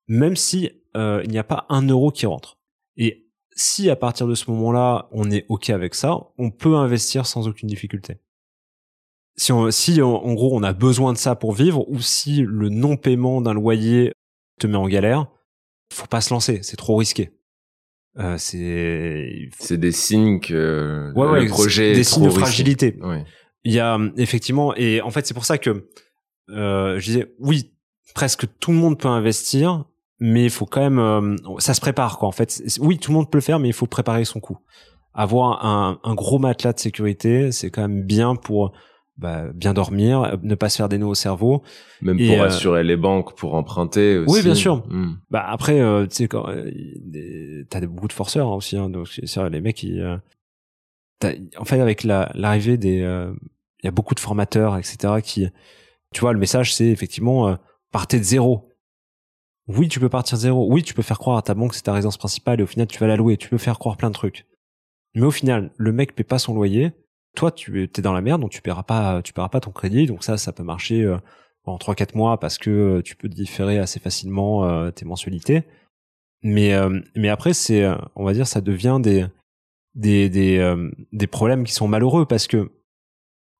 Même si euh, il n'y a pas un euro qui rentre. Et si à partir de ce moment-là, on est OK avec ça, on peut investir sans aucune difficulté si, on, si en, gros on a besoin de ça pour vivre ou si le non-paiement d'un loyer te met en galère, faut pas se lancer, c'est trop risqué. Euh, c'est c'est des signes que le projet des signes de fragilité. Il y a effectivement et en fait c'est pour ça que euh, je disais oui presque tout le monde peut investir mais il faut quand même euh, ça se prépare quoi en fait oui tout le monde peut le faire mais il faut préparer son coup avoir un, un gros matelas de sécurité c'est quand même bien pour bah, bien dormir, ne pas se faire des nœuds au cerveau. Même pour euh, assurer les banques pour emprunter aussi. Oui, bien sûr. Hmm. Bah après, euh, tu sais, quand euh, t'as beaucoup de forceurs hein, aussi. Hein, donc c'est les mecs, qui en fait, avec l'arrivée des, il y a beaucoup de formateurs, etc. Qui, tu vois, le message, c'est effectivement partez de zéro. Oui, tu peux partir de zéro. Oui, tu peux faire croire à ta banque que c'est ta résidence principale et au final tu vas la louer. Tu peux faire croire plein de trucs. Mais au final, le mec paie pas son loyer toi tu es dans la merde donc tu paieras pas tu paieras pas ton crédit. Donc ça ça peut marcher euh, en 3 4 mois parce que euh, tu peux différer assez facilement euh, tes mensualités. Mais mais après c'est on va dire ça devient des des des des problèmes qui sont malheureux parce que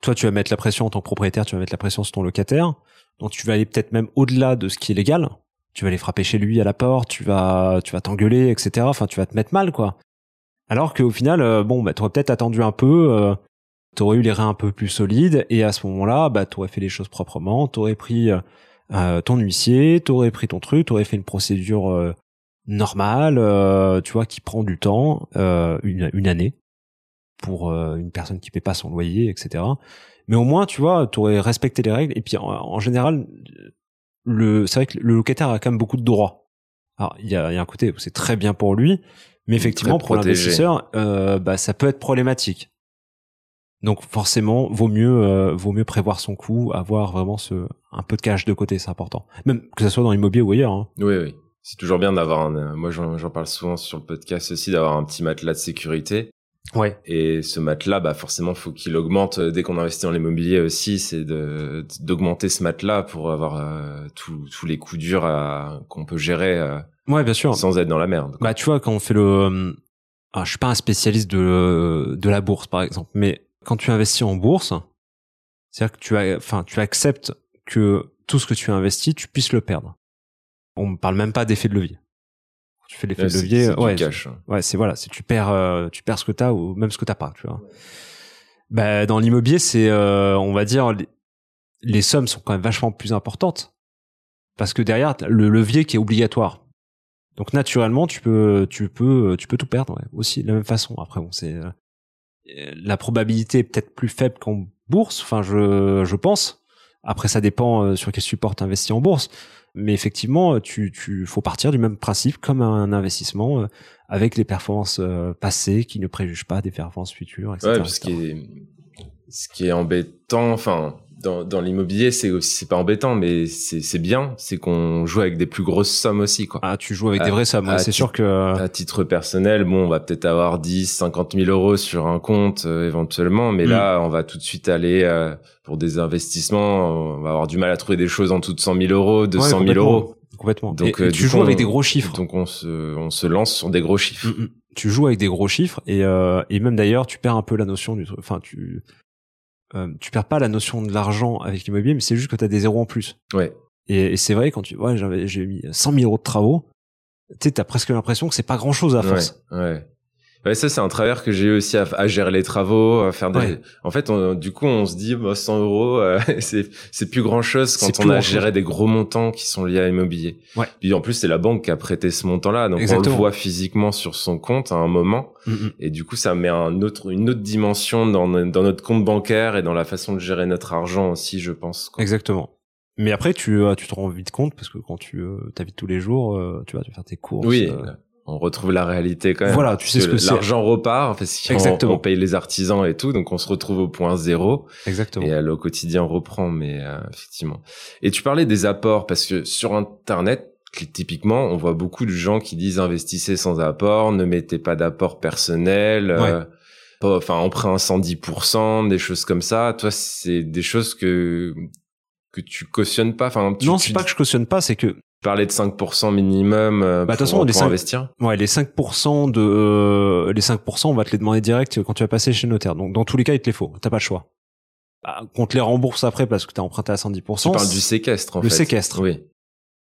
toi tu vas mettre la pression en tant que propriétaire tu vas mettre la pression sur ton locataire. Donc tu vas aller peut-être même au-delà de ce qui est légal. Tu vas aller frapper chez lui à la porte tu vas tu vas t'engueuler etc enfin tu vas te mettre mal quoi. Alors qu'au final bon bah tu aurais peut-être attendu un peu t'aurais eu les reins un peu plus solides et à ce moment-là, bah t'aurais fait les choses proprement, t'aurais pris euh, ton huissier, t'aurais pris ton truc, t'aurais fait une procédure euh, normale, euh, tu vois, qui prend du temps, une, une année, pour euh, une personne qui paie pas son loyer, etc. Mais au moins, tu vois, tu aurais respecté les règles. Et puis, en, général, le, c'est vrai que le locataire a quand même beaucoup de droits. Alors, il y a, y a un côté où c'est très bien pour lui, mais effectivement, pour l'investisseur, euh, bah, ça peut être problématique. Donc forcément, vaut mieux, euh, vaut mieux prévoir son coût, avoir vraiment ce, un peu de cash de côté, c'est important. Même que ce soit dans l'immobilier ou ailleurs. Hein. Oui, oui. C'est toujours bien d'avoir un. Euh, moi, j'en parle souvent sur le podcast aussi, d'avoir un petit matelas de sécurité. Ouais. Et ce matelas, bah forcément, faut qu'il augmente euh, dès qu'on investit dans l'immobilier aussi. C'est de d'augmenter ce matelas pour avoir euh, tous les coups durs qu'on peut gérer. Euh, ouais, bien sûr. Sans être dans la merde. Bah, tu vois, quand on fait le, ah, je suis pas un spécialiste de de la bourse, par exemple, mais quand tu investis en bourse, c'est-à-dire que tu as, enfin, tu acceptes que tout ce que tu as investi, tu puisses le perdre. On ne parle même pas d'effet de levier. Tu fais l'effet de levier, ouais, ouais, c'est voilà, c'est tu perds, euh, tu perds ce que t'as ou même ce que t'as pas, tu vois. Bah, dans l'immobilier, c'est, euh, on va dire, les, sommes sont quand même vachement plus importantes parce que derrière le levier qui est obligatoire. Donc naturellement, tu peux, tu peux, tu peux tout perdre aussi de la même façon. Après, bon, c'est euh, la probabilité est peut-être plus faible qu'en bourse. Enfin, je, je pense. Après, ça dépend sur quel support tu investis en bourse. Mais effectivement, tu, tu faut partir du même principe comme un investissement euh, avec les performances euh, passées qui ne préjugent pas des performances futures, etc. Ouais, ce qui est, ce qui est embêtant, enfin, dans, dans l'immobilier, c'est aussi c'est pas embêtant, mais c'est c'est bien, c'est qu'on joue avec des plus grosses sommes aussi, quoi. Ah, tu joues avec des vraies sommes. c'est sûr que à titre personnel, bon, on va peut-être avoir 10, 50 000 euros sur un compte euh, éventuellement, mais là, on va tout de suite aller euh, pour des investissements, on va avoir du mal à trouver des choses en tout de 100 000 euros, 200 000 euros. Complètement. Donc, et, euh, tu joues avec des gros chiffres. Donc on se on se lance sur des gros chiffres. Mm, mm. Tu joues avec des gros chiffres et et même d'ailleurs, tu perds un peu la notion du, enfin tu euh, tu perds pas la notion de l'argent avec l'immobilier, mais c'est juste que tu as des zéros en plus. Ouais. Et, c'est vrai quand tu vois, j'avais j'ai mis 100 000 euros de travaux, tu t'as presque l'impression que c'est pas grand chose à force. Ouais. ouais. Ouais, ça c'est un travers que j'ai eu aussi à, gérer les travaux, à faire des. En fait, du coup, on se dit, bah, 100 euros, euh, c'est c'est plus grand chose quand on a géré des gros montants qui sont liés à l'immobilier. Ouais. Puis en plus, c'est la banque qui a prêté ce montant-là, donc on le voit physiquement sur son compte à un moment, mm, mm. et du coup, ça met un autre une autre dimension dans dans notre compte bancaire et dans la façon de gérer notre argent aussi, je pense. Quoi. Exactement. Mais après, tu, euh, tu te rends vite compte parce que quand tu euh, t'habites tous les jours, tu vas tu faire tes courses. Oui, on retrouve la réalité quand même. Voilà, tu sais ce que c'est. L'argent repart parce qu'on on paye les artisans et tout, donc on se retrouve au point zéro. Exactement. Et le quotidien reprend, mais euh, effectivement. Et tu parlais des apports parce que sur Internet, typiquement, on voit beaucoup de gens qui disent investissez sans apport, ne mettez pas d'apport personnel. Euh, enfin, emprunt 110%, des choses comme ça. Toi, c'est des choses que que tu cautionnes pas. Enfin, non, c'est pas que je cautionne pas, c'est que parler de 5% minimum euh, bah, pour, façon, les 5, investir Ouais, les 5% de euh, les 5%, on va te les demander direct quand tu vas passer chez le notaire. Donc dans tous les cas, il te les faut. T'as pas le choix. Bah, qu'on te les rembourse après parce que t'as emprunté à 110%. Tu parles du séquestre en le fait. Le séquestre. Oui.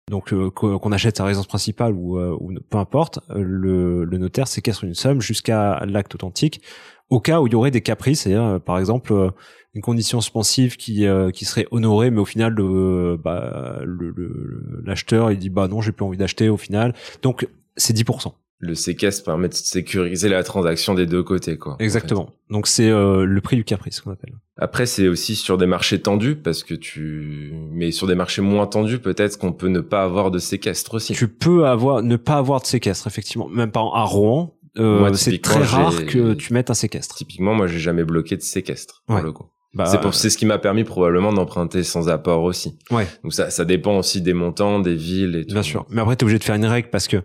Donc euh, qu'on achète sa résidence principale ou, ou peu importe, le, le notaire séquestre une somme jusqu'à l'acte authentique au cas où il y aurait des caprices, c'est-à-dire par exemple une condition suspensive qui euh, qui serait honorée mais au final le bah le l'acheteur il dit bah non j'ai plus envie d'acheter au final. Donc c'est 10% le séquestre permet de sécuriser la transaction des deux côtés quoi exactement. Donc c'est euh, le prix du caprice qu'on appelle. Après c'est aussi sur des marchés tendus parce que tu mais sur des marchés moins tendus peut-être qu'on peut ne pas avoir de séquestre aussi tu peux avoir ne pas avoir de séquestre effectivement. Même pas à Rouen euh, c'est très rare que tu mettes un séquestre. Typiquement, moi, j'ai jamais bloqué de séquestre pour le coup. Bah, c'est pour c'est ce qui m'a permis probablement d'emprunter sans apport aussi. Ouais. Donc ça ça dépend aussi des montants, des villes et tout. Bien sûr. Mais après t'es obligé de faire une règle parce que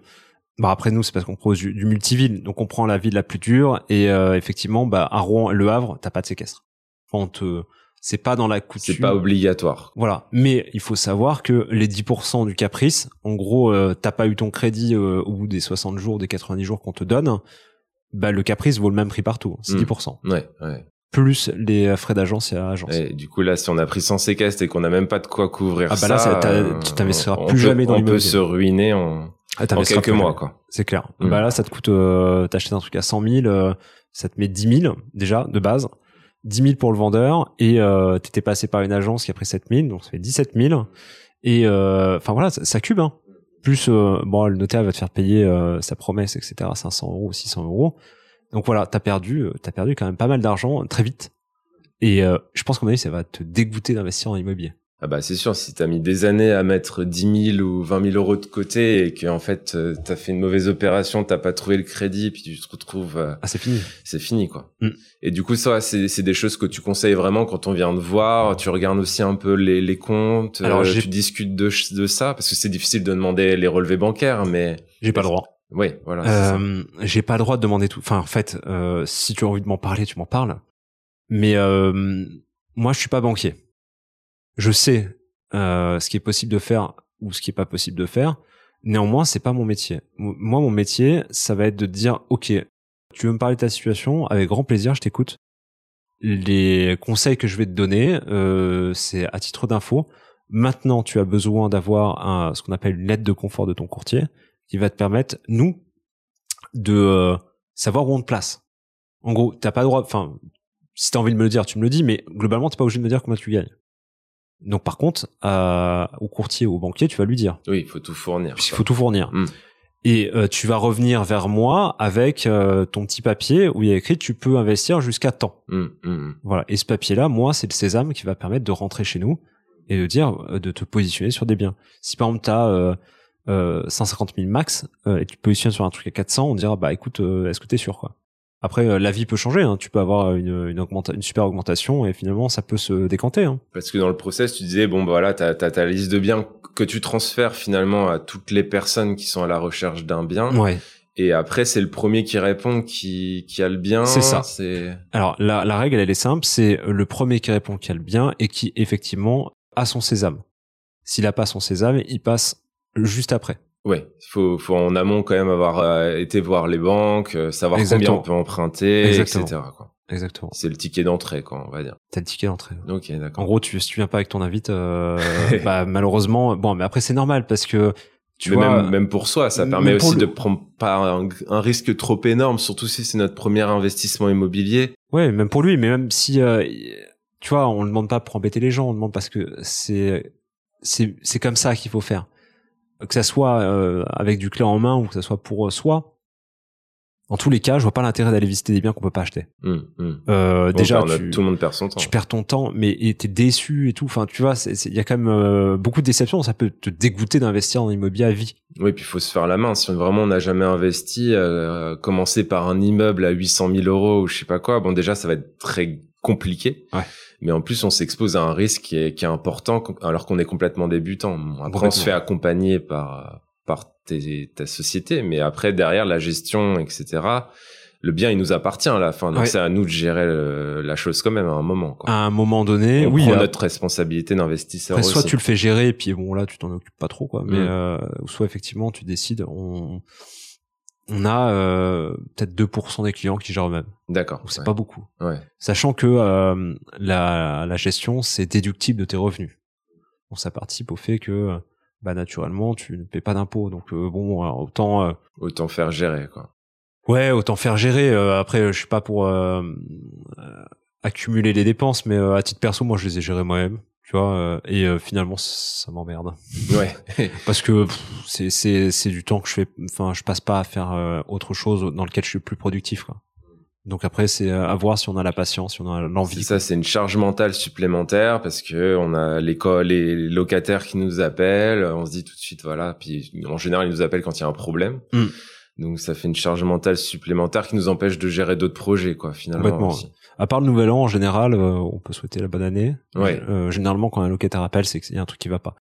bah après nous c'est parce qu'on propose du, du, multiville donc on prend la ville la plus dure et euh, effectivement bah à Rouen Le Havre t'as pas de séquestre. On te c'est pas dans la coutume. C'est pas obligatoire. Voilà. Mais il faut savoir que les 10% du caprice, en gros, euh, t'as pas eu ton crédit euh, au bout des 60 jours, des 90 jours qu'on te donne, bah le caprice vaut le même prix partout. C'est 10%. Mmh. Ouais, ouais plus les frais d'agence et agence. Et du coup, là, si on a pris sans séquestre et qu'on n'a même pas de quoi couvrir ah bah ça, là, tu t'investiras plus jamais dans l'immobilier. On peut se ruiner en, ah, en quelques mois, quoi. C'est clair. Mm. Bah là, ça te coûte, euh, t'achètes un truc à 100 000, euh, ça te met 10 000 déjà de base, 10 000 pour le vendeur et euh, t'étais passé par une agence qui a pris 7 000, donc ça fait 17 000. Et euh, enfin voilà, ça, cube. Hein. Plus, euh, bon, le notaire va te faire payer sa promesse, etc. 500 euros, 600 euros Donc voilà, t'as perdu, t'as perdu quand même pas mal d'argent très vite. Et je pense qu'à mon avis, ça va te dégoûter d'investir en immobilier. Ah bah c'est sûr, si t'as mis des années à mettre 10 000 ou 20 000 euros de côté et que en fait euh, t'as fait une mauvaise opération, t'as pas trouvé le crédit, puis tu te retrouves... Euh, ah c'est fini. C'est fini quoi. Mm. Et du coup ça, c'est des choses que tu conseilles vraiment quand on vient de voir. Tu regardes aussi un peu les, les comptes, Alors, euh, tu discutes de, de ça, parce que c'est difficile de demander les relevés bancaires, mais... J'ai pas le droit. Oui, voilà. Euh, j'ai pas le droit de demander tout. Enfin, en fait, si tu as envie de m'en parler, tu m'en parles. Mais euh, moi, je suis pas banquier. Je sais euh, ce qui est possible de faire ou ce qui est pas possible de faire. Néanmoins, c'est pas mon métier. Moi, mon métier, ça va être de dire, ok, tu veux me parler de ta situation, avec grand plaisir, je t'écoute. Les conseils que je vais te donner, euh, c'est à titre d'info. Maintenant, tu as besoin d'avoir ce qu'on appelle une lettre de confort de ton courtier, qui va te permettre, nous, de euh, savoir où on te place. En gros, t'as pas le droit, enfin, si t'as envie de me le dire, tu me le dis, mais globalement, t'es pas obligé de me dire combien tu gagnes. Donc par contre, euh, au courtier ou au banquier, tu vas lui dire. Oui, il faut tout fournir. Il faut tout fournir. Hmm. Et euh, tu vas revenir vers moi avec euh, ton petit papier où il y a écrit tu peux investir jusqu'à temps. Hmm, hmm, voilà. Et ce papier-là, moi, c'est le sésame qui va permettre de rentrer chez nous et de dire de te positionner sur des biens. Si par exemple tu as euh, 150 000 max et tu te positionnes sur un truc à 400, on dira bah écoute, est-ce que t'es sûr quoi? Après, euh, la vie peut changer. Hein. Tu peux avoir une, une, une super augmentation et finalement, ça peut se décanter. Hein. Parce que dans le process, tu disais, bon, bah, voilà, tu as, ta liste de biens que tu transfères finalement à toutes les personnes qui sont à la recherche d'un bien. Ouais. Et après, c'est le premier qui répond qui, qui a le bien. C'est ça. Alors, la, la règle, elle est simple. C'est le premier qui répond qui a le bien et qui, effectivement, a son sésame. S'il a pas son sésame, il passe juste après. Ouais, faut, faut en amont quand même avoir euh, été voir les banques, euh, savoir combien on peut emprunter, etc. Quoi. Exactement. C'est le ticket d'entrée, quoi, on va dire. T'as le ticket d'entrée. Ok, d'accord. En gros, tu, si tu viens pas avec ton invite, euh, bah, malheureusement, bon, mais après c'est normal parce que tu mais vois, même, même pour soi, ça permet aussi de prendre pas un, un, risque trop énorme, surtout si c'est notre premier investissement immobilier. Ouais, même pour lui, mais même si, euh, tu vois, on ne demande pas pour embêter les gens, on demande parce que c'est c'est c'est comme ça qu'il faut faire que ça soit euh, avec du clé en main ou que ça soit pour euh, soi. En tous les cas, je vois pas l'intérêt d'aller visiter des biens qu'on peut pas acheter. Mmh, mmh. Euh, déjà, tu, tout le monde perd son temps. Tu perds ton temps, mais t'es déçu et tout. Enfin, tu vois, il y a quand même euh, beaucoup de déceptions. Ça peut te dégoûter d'investir en immobilier à vie. Oui, puis il faut se faire la main. Si vraiment on n'a jamais investi, euh, commencer par un immeuble à 800 000 euros ou je sais pas quoi, bon déjà ça va être très compliqué. Ouais mais en plus on s'expose à un risque qui est, qui est important alors qu'on est complètement débutant. Après on se fait accompagner par par ta société, mais après derrière la gestion, etc. Le bien, il nous appartient à la fin, donc c'est à nous de gérer la chose quand même à un moment. Quoi. À un moment donné, oui, prend notre responsabilité d'investisseur. Soit tu le fais gérer, et puis bon là, tu t'en occupes pas trop, quoi. Mais mm. euh, soit effectivement, tu décides. On on a euh, peut-être 2% des clients qui gèrent eux-mêmes. D'accord. C'est pas beaucoup. Ouais. Sachant que euh, la, la, gestion, c'est déductible de tes revenus. Donc ça participe au fait que bah, naturellement, tu ne paies pas d'impôts. Donc euh, bon, autant... autant faire gérer, quoi. Ouais, autant faire gérer. après, je suis pas pour accumuler les dépenses, mais à titre perso, moi, je les ai gérées moi-même tu vois euh, et euh, finalement ça m'emmerde. Ouais. Parce que c'est c'est c'est du temps que je fais enfin je passe pas à faire euh, autre chose dans lequel je suis plus productif quoi. Donc après c'est à voir si on a la patience si on a l'envie ça c'est une charge mentale supplémentaire parce que on a les les locataires qui nous appellent on se dit tout de suite voilà puis en général ils nous appellent quand il y a un problème. Mm. Donc ça fait une charge mentale supplémentaire qui nous empêche de gérer d'autres projets quoi finalement à part le nouvel an, en général, euh, on peut souhaiter la bonne année. Ouais. Euh, généralement, quand un locataire appelle, c'est qu'il y a un truc qui va pas.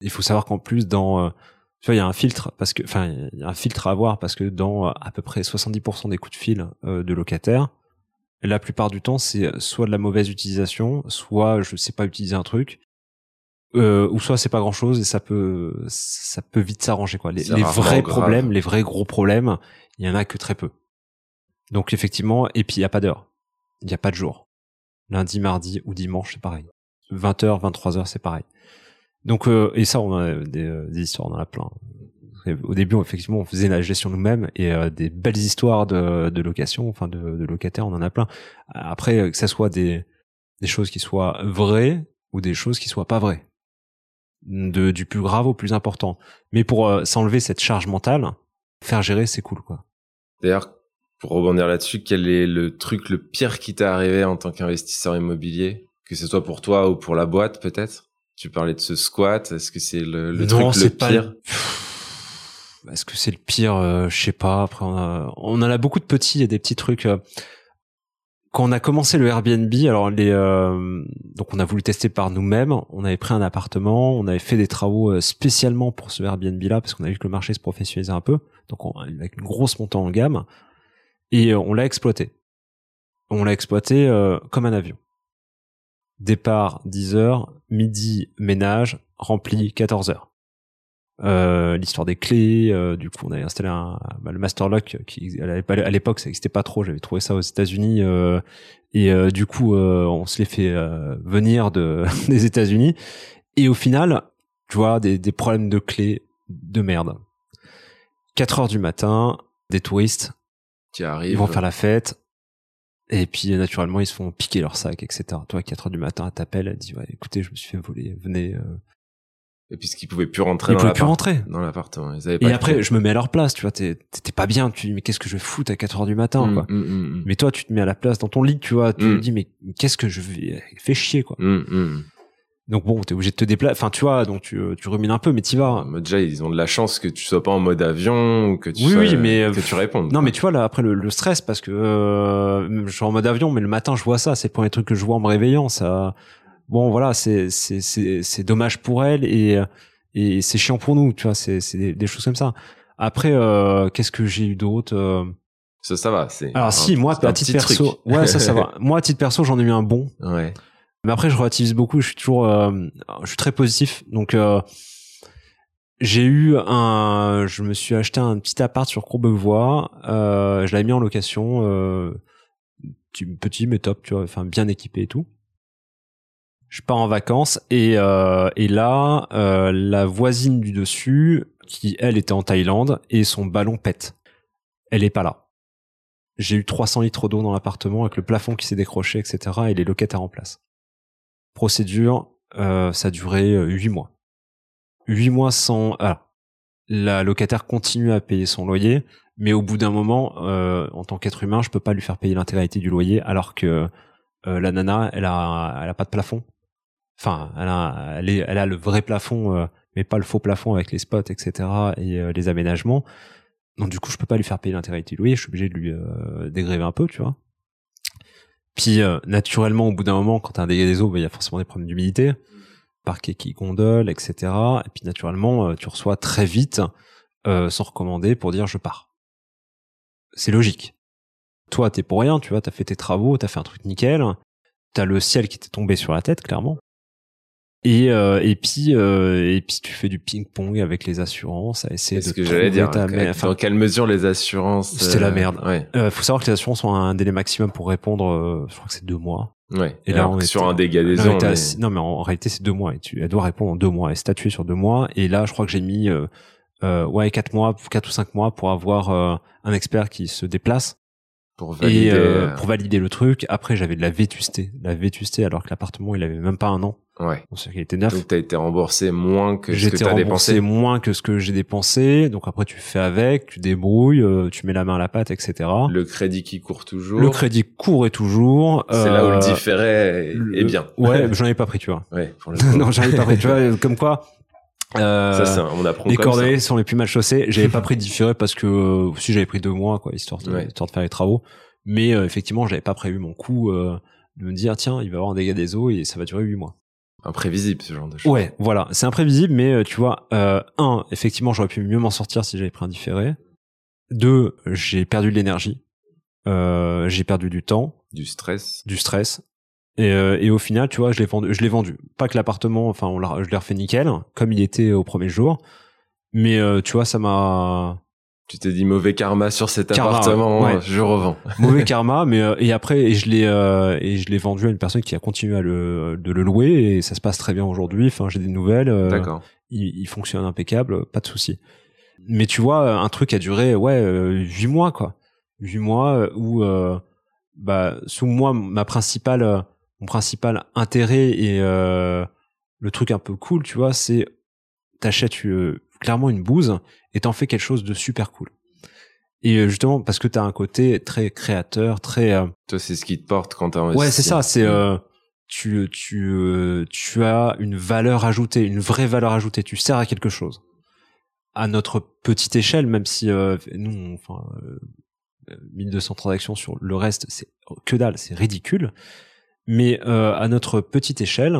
Il faut savoir qu'en plus, dans, euh, tu vois, il y a un filtre parce que, enfin, il y a un filtre à avoir parce que dans à peu près 70% des coups de fil de locataires, la plupart du temps, c'est soit de la mauvaise utilisation, soit je sais pas utiliser un truc, euh, ou soit c'est pas grand chose et ça peut ça peut vite s'arranger quoi les, les vrais problèmes les vrais gros problèmes il y en a que très peu donc effectivement et puis il y a pas d'heure il n'y a pas de jour. Lundi, mardi ou dimanche, c'est pareil. 20h, 23h, c'est pareil. Donc, euh, et ça, on a euh, des, histoires, on en a plein. Au début, effectivement, on faisait la gestion nous-mêmes et euh, des belles histoires de, location, enfin de, locataires, on en a plein. Après, que ça soit des, des choses qui soient vraies ou des choses qui soient pas vraies. De, du plus grave au plus important. Mais pour s'enlever cette charge mentale, faire gérer, c'est cool, quoi. D'ailleurs, Pour rebondir là-dessus, quel est le truc le pire qui t'est arrivé en tant qu'investisseur immobilier? Que ce soit pour toi ou pour la boîte peut-être? Tu parlais de ce squat, est-ce que c'est le, le non, truc le pas pire? Est-ce que c'est le pire? Euh, Je sais pas. Après, on, a, on en a beaucoup de petits, il y a des petits trucs. euh, Quand on a commencé le Airbnb, alors les, euh, donc on a voulu tester par nous-mêmes. On avait pris un appartement, on avait fait des travaux euh, spécialement pour ce Airbnb-là parce qu'on a vu que le marché se professionnalisait un peu. Donc on, avec une grosse montée en gamme et euh, on l'a exploité. On l'a exploité comme un avion. Départ 10 heures, midi ménage, rempli 14 heures. Euh, l'histoire des clés, euh, du coup on avait installé un, bah, le master lock qui à l'époque- ça n'existait pas trop, j'avais trouvé ça aux États-Unis euh, et euh, du coup euh, on se les fait euh, venir de des États-Unis et au final tu vois des, des problèmes de clés de merde. 4 heures du matin, des touristes qui arrive ils vont faire la fête. Et puis, naturellement, ils se font piquer leur sac, etc. Toi, à 4 heures du matin, elle t'appelle, elle dit, ouais, écoutez, je me suis fait voler, venez. euh. Et puisqu'ils pouvaient plus rentrer Ils dans pouvaient rentrer. dans l'appartement. Ils avaient pas Et après, je me mets à leur place, tu vois, t'es pas bien, tu dis, mais qu'est-ce que je vais foutre à 4 heures du matin, Mm, quoi. mm, mm. Mais toi, tu te mets à la place dans ton lit, tu vois, tu te dis, mais qu'est-ce que je vais, fais chier, quoi. Donc bon, t'es obligé de te déplacer, enfin, tu vois, donc tu, tu rumines un peu, mais t'y vas. Mais Déjà, ils ont de la chance que tu sois pas en mode avion ou que tu Oui, sois- oui, mais, que tu répondes. Non, quoi. mais tu vois, là, après, le, le stress, parce que euh, je suis en mode avion, mais le matin, je vois ça. C'est le premier truc que je vois en me réveillant. Ça, bon, voilà, c'est c'est c'est dommage pour elle et et c'est chiant pour nous. Tu vois, c'est c'est des, des choses comme ça. Après, euh, qu'est-ce que j'ai eu d'autre euh, ça, ça va. C'est Alors un- si, moi, à titre perso, truc. ouais, ça, ça va. Moi, à titre perso, j'en ai eu un bon. Ouais. Mais après, je relativise beaucoup. Je suis toujours, euh, je suis très positif. Donc, euh, j'ai eu un, je me suis acheté un petit appart sur Courbevoie. Euh, je l'avais mis en location, euh, petit, petit mais top, tu vois, enfin bien équipé et tout. Je pars en vacances et euh, et là, euh, la voisine du dessus, qui elle était en Thaïlande et son ballon pète. Elle est pas là. J'ai eu 300 litres d'eau dans l'appartement avec le plafond qui s'est décroché, etc. et les locataires en place procédure, euh, ça a duré euh, huit mois. Huit mois sans... Ah, la locataire continue à payer son loyer, mais au bout d'un moment, en tant qu'être humain, je peux pas lui faire payer l'intégralité du loyer, alors que la nana, elle a, elle a pas de plafond. Enfin, elle a, elle, est- elle a le vrai plafond, euh, mais pas le faux plafond avec les spots, etc. et euh, les aménagements. Donc du coup, je peux pas lui faire payer l'intégralité du loyer. Je suis obligé de lui euh, dégréver un peu, tu vois. Puis euh, naturellement, au bout d'un moment, quand t'as un dégât des eaux, bah, il y a forcément des problèmes d'humidité, parquet qui gondole, etc. Et puis naturellement, euh, tu reçois très vite euh, sans recommander pour dire je pars. C'est logique. Toi, t'es pour rien, tu vois, t'as fait tes travaux, t'as fait un truc nickel, t'as le ciel qui t'est tombé sur la tête, clairement. Et euh, et puis euh, et puis tu fais du ping pong avec les assurances à essayer de ce que j'allais dire. ta- Dans quelle mesure les assurances C'était la euh, merde. Ouais. euh, faut savoir que les assurances ont un délai maximum pour répondre. euh, je crois que c'est deux mois. Ouais. Et là, on était- sur un dégât des mais si- non, mais en réalité, c'est deux mois. Et tu, elle doit répondre en deux mois et statuer sur deux mois. Et là, je crois que j'ai mis euh, euh, ouais quatre mois, quatre ou cinq mois pour avoir euh, un expert qui se déplace pour valider. et euh, euh, pour valider le truc. Après, j'avais de la vétusté, la vétusté, alors que l'appartement, il avait même pas un an. Ouais. Donc, qu'il était neuf. Donc t'as été remboursé moins que ce que t'as remboursé dépensé. moins que ce que j'ai dépensé. Donc après, tu fais avec, tu débrouilles, euh, tu mets la main à la pâte, etc. Le crédit qui court toujours. Le crédit court et toujours. C'est là où le différé est, le- est bien. Ouais, j'en ai pas pris, tu vois. Ouais. Pour le coup. non, j'en ai pas pris, tu vois. Comme quoi. Euh, ça, c'est un- on apprend les cordeliers sont les plus mal chaussés. J'avais pas pris de différé parce que euh, si j'avais pris deux mois, quoi, histoire de, Ouais. histoire de faire les travaux. Mais euh, effectivement, j'avais pas prévu mon coup euh, de me dire tiens, il va y avoir un dégât des eaux et ça va durer huit mois. Imprévisible ce genre de choses. Ouais, voilà, c'est imprévisible, mais euh, tu vois, euh, un, effectivement, j'aurais pu mieux m'en sortir si j'avais pris un différé. Deux, j'ai perdu de l'énergie, euh, j'ai perdu du temps, Du stress. du stress. Et, euh, et au final, tu vois, je l'ai vendu. Je l'ai vendu. Pas que l'appartement, enfin, on l'a, je l'ai refait nickel, comme il était au premier jour. Mais euh, tu vois, ça m'a Tu t'es dit mauvais karma sur cet Karma, appartement, ouais. je revends. mauvais karma. Mais euh, et après, et je l'ai euh, et je l'ai vendu à une personne qui a continué à le de le louer et ça se passe très bien aujourd'hui. Enfin, j'ai des nouvelles. euh, D'accord. il, il fonctionne impeccable, pas de souci. Mais tu vois, un truc a duré ouais euh, huit mois quoi, huit mois où euh, bah sous moi ma principale mon principal intérêt et euh, le truc un peu cool, tu vois, c'est t'achètes euh, clairement une bouse et t'en fais quelque chose de super cool. Et euh, justement, parce que tu as un côté très créateur, très... euh, Toi, c'est ce qui te porte quand t'as. Ouais, c'est ça, c'est... Euh, tu, tu, tu as une valeur ajoutée, une vraie valeur ajoutée, tu sers à quelque chose. À notre petite échelle, même si euh, nous, enfin, euh, 1200 transactions sur le reste, c'est que dalle, c'est ridicule. Mais euh, à notre petite échelle,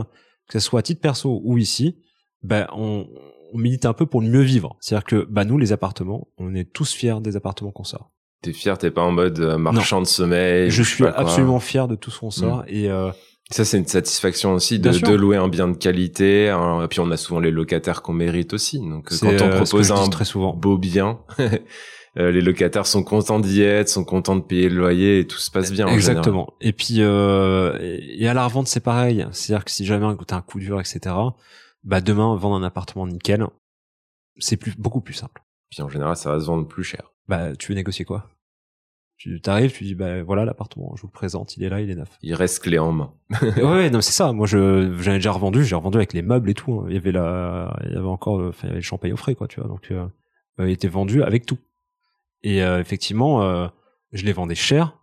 que ce soit à titre perso ou ici, ben on, on milite un peu pour le mieux vivre. C'est-à-dire que bah nous, les appartements, on est tous fiers des appartements qu'on sort. T'es fier, t'es pas en mode euh, marchand de sommeil. Je suis absolument fier de tout ce qu'on sort et euh, Ça, c'est une satisfaction aussi de, de louer un bien de qualité. hein. Et puis, on a souvent les locataires qu'on mérite aussi. Donc, euh, quand on euh, propose un très souvent. beau bien, euh, les locataires sont contents d'y être, sont contents de payer le loyer et tout se passe bien. en. Exactement. Et puis euh, et à la revente c'est pareil. C'est-à-dire que si jamais t'as un coup dur, etc. Bah demain vendre un appartement nickel, c'est plus beaucoup plus simple. Puis, en général, ça va se vendre plus cher. Bah tu veux négocier quoi? Tu t'arrives, tu dis bah voilà l'appartement, je vous le présente, il est là, il est neuf. Il reste clé en main. ouais, non c'est ça. Moi je j'en ai déjà revendu, j'ai revendu avec les meubles et tout. hein. Il y avait la, il y avait encore, enfin il y avait le champagne au frais quoi, tu vois. Donc euh, il était vendu avec tout. Et euh, effectivement, euh, je les vendais cher,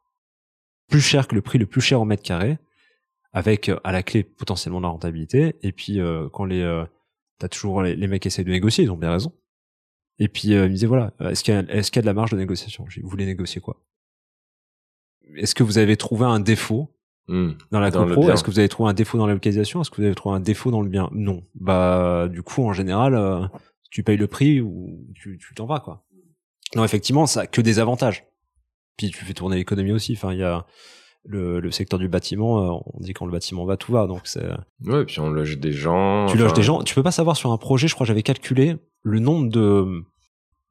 plus cher que le prix le plus cher au mètre carré, avec euh, à la clé potentiellement de la rentabilité. Et puis euh, quand les, euh, t'as toujours les, les mecs essayent de négocier, ils ont bien raison. Et puis euh, ils me disaient voilà, est-ce qu'il y a, est-ce qu'il y a de la marge de négociation? Dit, vous voulez négocier quoi? Est-ce que vous avez trouvé un défaut Hmm. dans la bien. est-ce que vous avez trouvé un défaut dans la localisation? Est-ce que vous avez trouvé un défaut dans le bien? Non. Bah du coup en général, euh, tu payes le prix ou tu tu t'en vas quoi. Non effectivement, ça a que des avantages. Puis tu fais tourner l'économie aussi. Enfin il y a le, le secteur du bâtiment. euh, on dit quand le bâtiment va tout va. Donc c'est Ouais, puis on loge des gens. tu loges des gens. Tu peux pas savoir sur un projet. Je crois que j'avais calculé le nombre de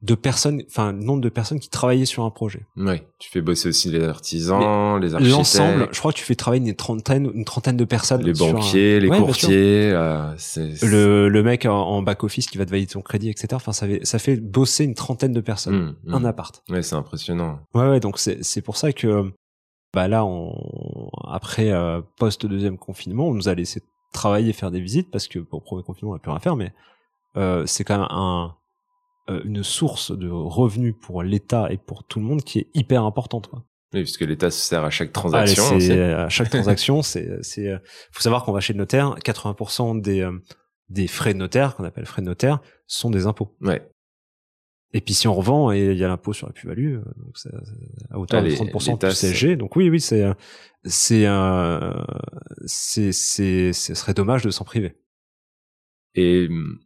de personnes, enfin le nombre de personnes qui travaillaient sur un projet. Ouais, tu fais bosser aussi les artisans, les architectes, L'ensemble, je crois que tu fais travailler une trentaine, une trentaine de personnes. les un- banquiers, les Ouais, courtiers. euh, le, le mec en, en back office qui va te valider ton crédit, etc. Enfin, ça fait, ça fait bosser une trentaine de personnes, Hmm, hmm. un appart. Ouais, c'est impressionnant. Ouais, ouais. Donc c'est c'est pour ça que bah là, on, après euh, post deuxième confinement, on nous a laissé travailler, faire des visites parce que pour premier confinement, on n'a plus rien à faire, mais euh, c'est quand même un une source de revenus pour l'État et pour tout le monde qui est hyper importante. Quoi. Oui, puisque l'État se sert à chaque Allez, transaction. c'est aussi. à chaque transaction, c'est c'est euh, faut savoir qu'on va chez le notaire, 80% des euh, des frais de notaire qu'on appelle frais de notaire sont des impôts. Ouais. Et puis si on revend, et il y a l'impôt sur la plus-value, euh, donc c'est à hauteur Ah, de les- 30% les plus tasses. CSG. Donc oui, oui, c'est euh, c'est euh, c'est c'est ce serait dommage de s'en priver. Et hum,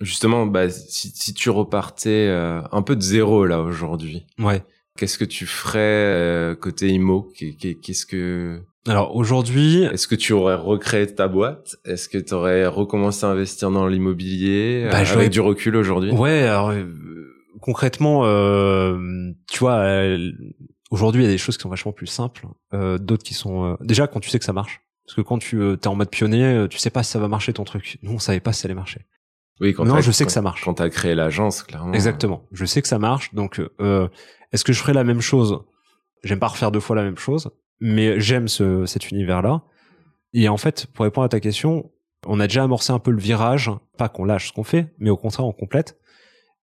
justement, bah, si, si tu repartais euh, un peu de zéro là aujourd'hui, Ouais. qu'est-ce que tu ferais euh, côté IMO Qu'est- qu'est- Qu'est-ce que Alors aujourd'hui, Est-ce que tu aurais recréé ta boîte? Est-ce que tu aurais recommencé à investir dans l'immobilier Bah, euh, avec du recul aujourd'hui? Ouais, alors euh, concrètement, euh, tu vois, euh, aujourd'hui il y a des choses qui sont vachement plus simples, euh, d'autres qui sont euh, déjà quand tu sais que ça marche. Parce que quand tu euh, es en mode pionnier, tu sais pas si ça va marcher ton truc. Nous, on savait pas si ça allait marcher. Oui, quand Non, je sais que quand- ça marche. Quand t'as créé l'agence, clairement. Exactement. Je sais que ça marche. Donc, euh, est-ce que je ferai la même chose? J'aime pas refaire deux fois la même chose, mais j'aime ce, cet univers-là. Et en fait, pour répondre à ta question, on a déjà amorcé un peu le virage, pas qu'on lâche ce qu'on fait, mais au contraire, on complète.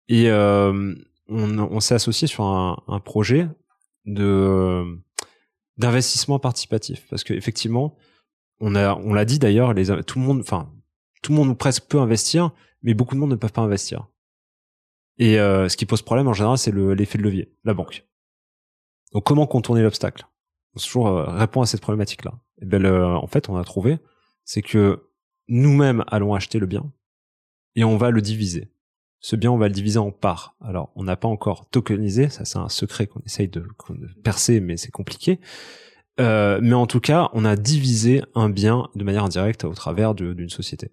Et euh, on, on s'est associé sur un, un projet de d'investissement participatif, parce que effectivement, on a, on l'a dit d'ailleurs, les tout le monde, enfin, tout le monde ou presque peut investir, mais beaucoup de monde ne peuvent pas investir. Et euh, ce qui pose problème en général, c'est le- l'effet de levier, la banque. Donc comment contourner l'obstacle? On se toujours euh, répond à cette problématique-là. Et ben le- en fait, on a trouvé, c'est que nous-mêmes allons acheter le bien et on va le diviser. Ce bien, on va le diviser en parts. Alors, on n'a pas encore tokenisé, ça c'est un secret qu'on essaye de, de percer, mais c'est compliqué. Euh, mais en tout cas, on a divisé un bien de manière indirecte au travers d'une société.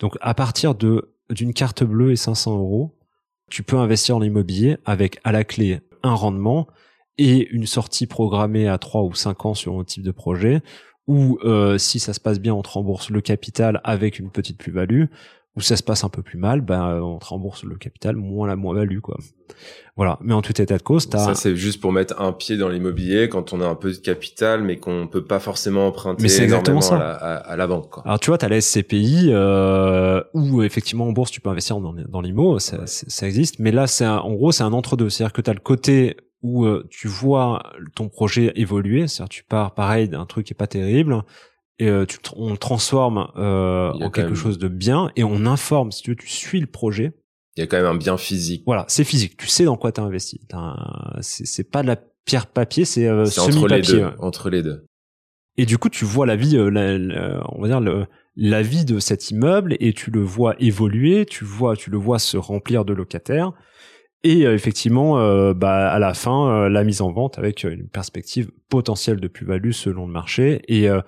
Donc, à partir de d'une carte bleue et 500 euros, tu peux investir en immobilier avec à la clé un rendement et une sortie programmée à 3 ou 5 ans sur un type de projet, ou euh, si ça se passe bien, on te rembourse le capital avec une petite plus-value, ou ça se passe un peu plus mal, ben on te rembourse le capital moins la moins-value quoi. Voilà. Mais en tout état de cause, t'as Ça, c'est juste pour mettre un pied dans l'immobilier quand on a un peu de capital, mais qu'on peut pas forcément emprunter Mais c'est exactement ça. À, la, à- à la banque. Quoi. Alors tu vois, tu as la SCPI euh, où effectivement en bourse tu peux investir dans, dans l'IMO, ça, ça ça existe, mais là c'est un- en gros c'est un entre-deux, c'est-à-dire que tu as le côté où euh, tu vois ton projet évoluer, c'est-à-dire tu pars pareil d'un truc qui est pas terrible et euh, tu on le transforme euh, en quelque même- chose de bien et on informe si tu veux tu suis le projet. Il y a quand même un bien physique. Voilà, c'est physique, tu sais dans quoi tu as investi. T'as un- C'est pas de la pierre papier, c'est euh, C'est entre les deux. ouais. Entre les deux. Et du coup, tu vois la vie, euh, la- la- on va dire le, la vie de cet immeuble et tu le vois évoluer, tu vois, tu le vois se remplir de locataires. Et euh, effectivement, euh, bah, à la fin, euh, la mise en vente avec une perspective potentielle de plus-value selon le marché. Et euh,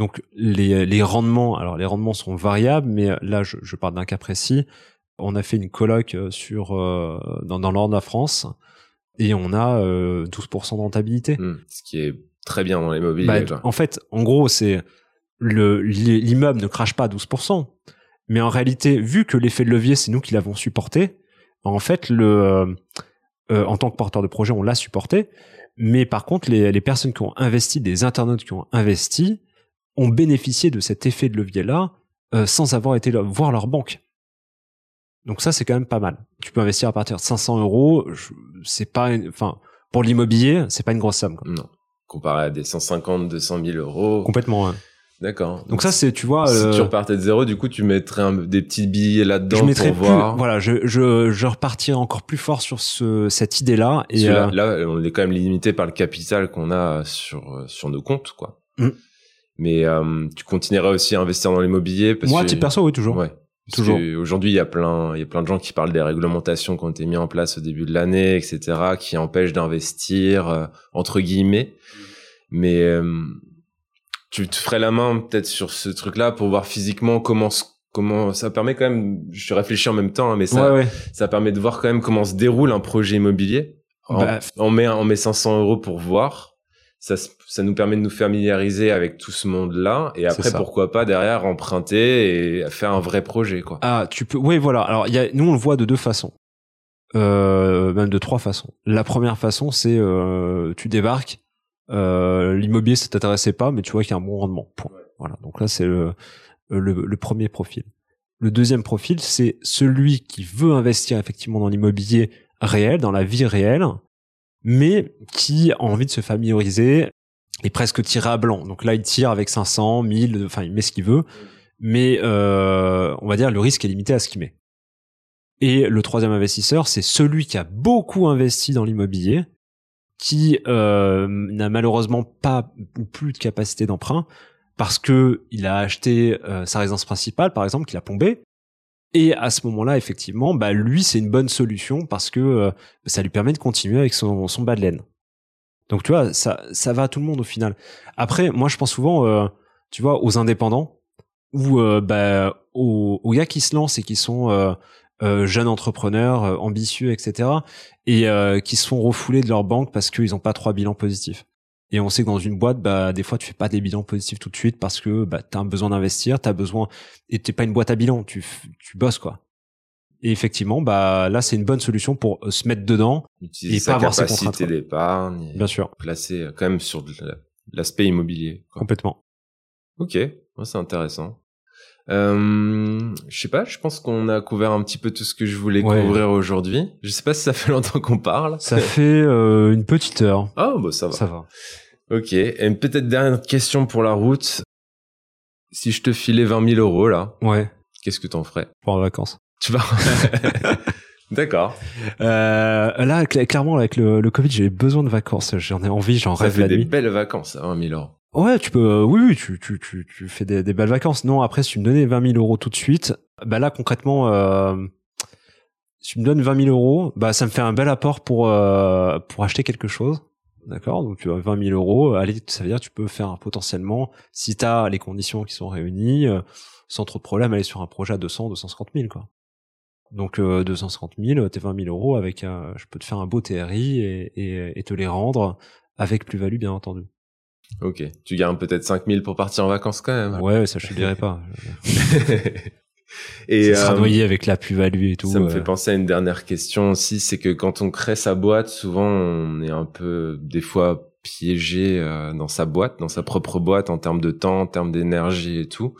donc les, les rendements, alors les rendements sont variables, mais euh, là, je, je parle d'un cas précis. On a fait une colloque euh, sur euh, dans, nord de la France et on a euh, 12% de rentabilité. Hmm. Ce qui est très bien dans l'immobilier. Bah, en fait, en gros, c'est le l'i- l'immeuble ne crache pas à 12%, mais en réalité, vu que l'effet de levier, c'est nous qui l'avons supporté, en fait, le euh, euh, en tant que porteur de projet, on l'a supporté, mais par contre, les, les personnes qui ont investi, des internautes qui ont investi, ont bénéficié de cet effet de levier-là euh, sans avoir été voir leur banque. Donc ça, c'est quand même pas mal. Tu peux investir à partir de 500 euros. C'est pas, enfin, pour l'immobilier, c'est pas une grosse somme. quoi. Non. Comparé à des 150, 200 000 euros. Complètement. ouais. D'accord. Donc ça, c'est, tu vois, si euh, tu repartais de zéro, du coup, tu mettrais un- des petits billets là-dedans pour plus, voir. voilà, je, je, je repartirai encore plus fort sur ce, cette idée-là. Et là, euh, là, on est quand même limité par le capital qu'on a sur sur nos comptes, quoi. Mm. Mais euh, tu continueras aussi à investir dans l'immobilier parce moi, à que titre perso, oui, toujours. Ouais. Parce Toujours. Aujourd'hui, il y a plein, il y a plein de gens qui parlent des réglementations qui ont été mises en place au début de l'année, etc., qui empêchent d'investir euh, entre guillemets. Mais euh, tu te ferais la main peut-être sur ce truc-là pour voir physiquement comment comment ça permet quand même. Je réfléchis en même temps, hein, mais ça, ouais, ouais. ça permet de voir quand même comment se déroule un projet immobilier. En- Bah, on met on met 500 euros pour voir. Ça, ça nous permet de nous familiariser avec tout ce monde-là et après pourquoi pas derrière emprunter et faire un vrai projet quoi. Ah, tu peux. Oui, voilà. Alors, il y a, nous, on le voit de deux façons, euh, même de trois façons. La première façon, c'est euh, tu débarques, euh, l'immobilier, ça t'intéressait pas, mais tu vois qu'il y a un bon rendement. Point. Voilà. Donc là, c'est le, le, le premier profil. Le deuxième profil, c'est celui qui veut investir effectivement dans l'immobilier réel, dans la vie réelle, mais qui a envie de se familiariser et presque tirer à blanc. Donc là, il tire avec 500, 1000, enfin, il met ce qu'il veut mais euh, on va dire le risque est limité à ce qu'il met. Et le troisième investisseur, c'est celui qui a beaucoup investi dans l'immobilier, qui euh, n'a malheureusement pas ou plus de capacité d'emprunt parce que il a acheté euh, sa résidence principale, par exemple, qu'il a plombé. Et à ce moment-là, effectivement, bah lui, c'est une bonne solution parce que euh, ça lui permet de continuer avec son, son bas de laine. Donc tu vois, ça, ça va à tout le monde au final. Après, moi, je pense souvent, euh, tu vois, aux indépendants ou euh, bah, aux, aux gars qui se lancent et qui sont euh, jeunes entrepreneurs, ambitieux, etc. et qui se font refouler de leur banque parce qu'ils n'ont pas trois bilans positifs. Et on sait que dans une boîte, bah, des fois, tu fais pas des bilans positifs tout de suite parce que bah, tu as besoin d'investir, tu as besoin... Et t'es pas une boîte à bilan, tu, tu bosses, quoi. Et effectivement, bah, là, c'est une bonne solution pour euh, se mettre dedans, Utiliser Et sa pas avoir ses contraintes, bien sûr, placer euh, quand même sur l'aspect immobilier. quoi. complètement. Ok, ouais, c'est intéressant. Euh, je sais pas, je pense qu'on a couvert un petit peu tout ce que je voulais Ouais. couvrir aujourd'hui. Je sais pas si ça fait longtemps qu'on parle. Ça fait euh, une petite heure. Ah, bah ça va. Ça va. Ok. Et peut-être dernière question pour la route. Si je te filais 20 000 euros là, Ouais, qu'est-ce que t'en ferais? Pour les vacances. Tu vas. D'accord. Euh, là, cl- clairement, avec le, le Covid, j'ai besoin de vacances. J'en ai envie, j'en Ça rêve fait la des nuit. belles vacances, à 20 000 euros. Ouais, tu peux. euh, oui, oui, tu, tu, tu, tu fais des, des belles vacances. Non, après, si tu me donnais 20 000 euros tout de suite, bah là, concrètement, euh, si tu me donnes 20 000 euros, bah ça me fait un bel apport pour euh, pour acheter quelque chose. D'accord? Donc, tu as 20 000 euros. Allez, ça veut dire que tu peux faire potentiellement, si tu as les conditions qui sont réunies, euh, sans trop de problème, aller sur un projet à 200, 250 000, quoi. Donc, euh, 250 000, tes 20 000 euros avec, je peux te faire un beau TRI et, et, et te les rendre avec plus-value, bien entendu. Ok. Tu gardes peut-être 5 000 pour partir en vacances quand même. Ouais, ça je te dirais pas. Et ça sera euh, noyé avec la plus-value et tout. Ça me euh. fait penser à une dernière question aussi, c'est que quand on crée sa boîte, souvent on est un peu des fois piégé euh, dans sa boîte, dans sa propre boîte en termes de temps, en termes d'énergie et tout.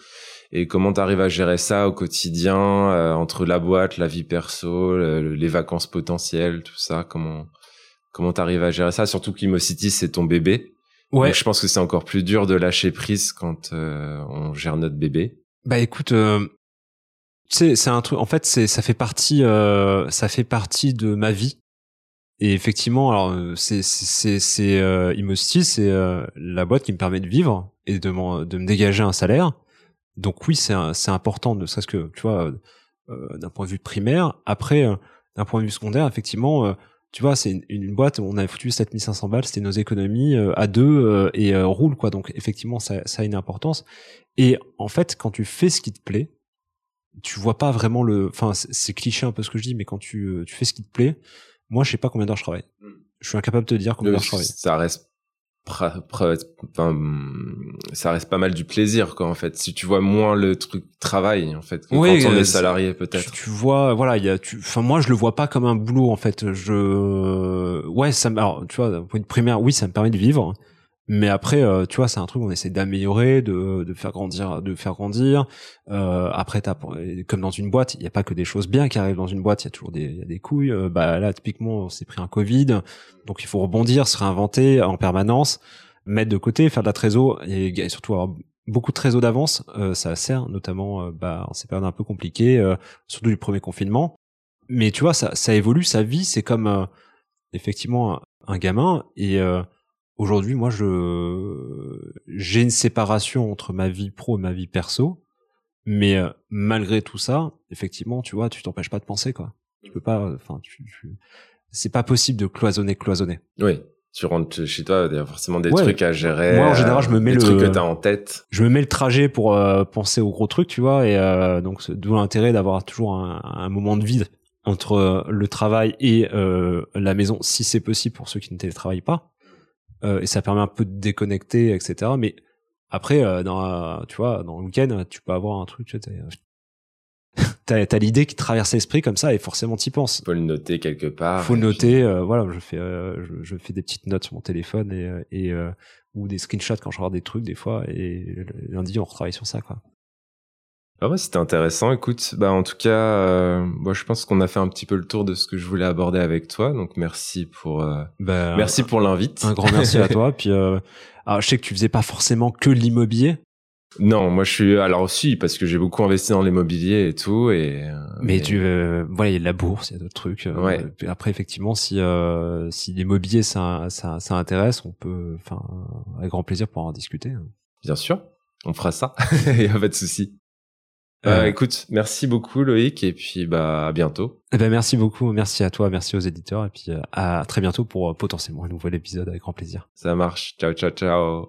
Et comment tu arrives à gérer ça au quotidien euh, entre la boîte, la vie perso, le- les vacances potentielles, tout ça? Comment comment t'arrives à gérer ça? Surtout qu'Imocity, c'est ton bébé. Ouais. Donc, je pense que c'est encore plus dur de lâcher prise quand euh, on gère notre bébé. Bah écoute, euh, sais, c'est un truc. En fait, c'est ça fait partie, euh, ça fait partie de ma vie. Et effectivement, alors euh, c'est c'est c'est euh, Imosity, c'est euh, la boîte qui me permet de vivre et de m'en- de me dégager un salaire. Donc oui, c'est c'est important, ne serait-ce que tu vois, euh, d'un point de vue primaire. Après, d'un point de vue secondaire, effectivement, euh, tu vois, c'est une, une boîte où on avait foutu 7500 balles, c'était nos économies euh, à deux euh, et euh, roule quoi. Donc effectivement, ça, ça a une importance. Et en fait, quand tu fais ce qui te plaît, tu vois pas vraiment le. Enfin, c'est cliché un peu ce que je dis, mais quand tu, euh, tu fais ce qui te plaît, moi, je sais pas combien d'heures je travaille. Je suis incapable de te dire combien d'heures je travaille. ça reste enfin, ça reste pas mal du plaisir quoi en fait si tu vois moins le truc travail en fait que Oui, quand on euh, est salarié peut-être tu vois, voilà, il y a, tu, enfin, moi, je le vois pas comme un boulot, en fait. Je, ouais, ça, alors, tu vois, d'un point de vue primaire, oui, ça me permet de vivre. Mais après, euh, tu vois, c'est un truc, on essaie d'améliorer, de, de faire grandir, de faire grandir. Euh, après, t'as, comme dans une boîte, il y a pas que des choses bien qui arrivent dans une boîte. Il y a toujours des, y a des couilles. Euh, bah là, typiquement, on s'est pris un Covid, donc il faut rebondir, se réinventer en permanence, mettre de côté, faire de la trésor et, surtout avoir beaucoup de trésor d'avance. Euh, ça sert, notamment, euh, bah, en ces périodes un peu compliquées, euh, surtout du premier confinement. Mais tu vois, ça, ça évolue, sa vie, c'est comme effectivement un, un gamin. Et aujourd'hui, moi, je j'ai une séparation entre ma vie pro et ma vie perso. Mais euh, malgré tout ça, effectivement, tu vois, tu t'empêches pas de penser, quoi. Tu peux pas, enfin, tu, tu... c'est pas possible de cloisonner, cloisonner. oui tu rentres chez toi il y a forcément des Ouais. trucs à gérer Moi, en général, je me mets des le- trucs que t'as en tête je me mets le trajet pour euh, penser aux gros trucs, tu vois, et euh, donc d'où l'intérêt d'avoir toujours un, un moment de vide entre euh, le travail et euh, la maison, si c'est possible pour ceux qui ne télétravaillent pas. Euh, et ça permet un peu de déconnecter, etc. Mais après, euh, dans, la- tu vois, dans le week-end, tu peux avoir un truc, tu sais, t'as- t'as l'idée qui traverse l'esprit comme ça, et forcément t'y penses. faut le noter quelque part Faut et noter, euh, voilà, je fais, euh, je, je fais des petites notes sur mon téléphone et, euh, et euh, ou des screenshots quand je regarde des trucs des fois. Et lundi, on retravaille sur ça, quoi. Ah ouais, c'était intéressant. Écoute, bah en tout cas, euh, moi je pense qu'on a fait un petit peu le tour de ce que je voulais aborder avec toi. Donc merci pour euh, Ben, merci pour l'invite. Un grand merci à toi. Puis, euh, alors, je sais que tu faisais pas forcément que l'immobilier, Non, moi je suis alors aussi parce que j'ai beaucoup investi dans l'immobilier et tout et euh, mais tu, euh, voilà, il y a de la bourse, il y a d'autres trucs. euh, Ouais. après, effectivement, si euh, si l'immobilier ça, ça ça intéresse, on peut, enfin, avec grand plaisir pour en discuter. bien sûr, on fera ça. Il y a pas de souci. Euh, écoute, merci beaucoup Loïc et puis bah à bientôt. Eh ben, merci beaucoup, merci à toi, merci aux éditeurs, et puis euh, à très bientôt pour euh, potentiellement un nouvel épisode avec grand plaisir. Ça marche. Ciao ciao ciao.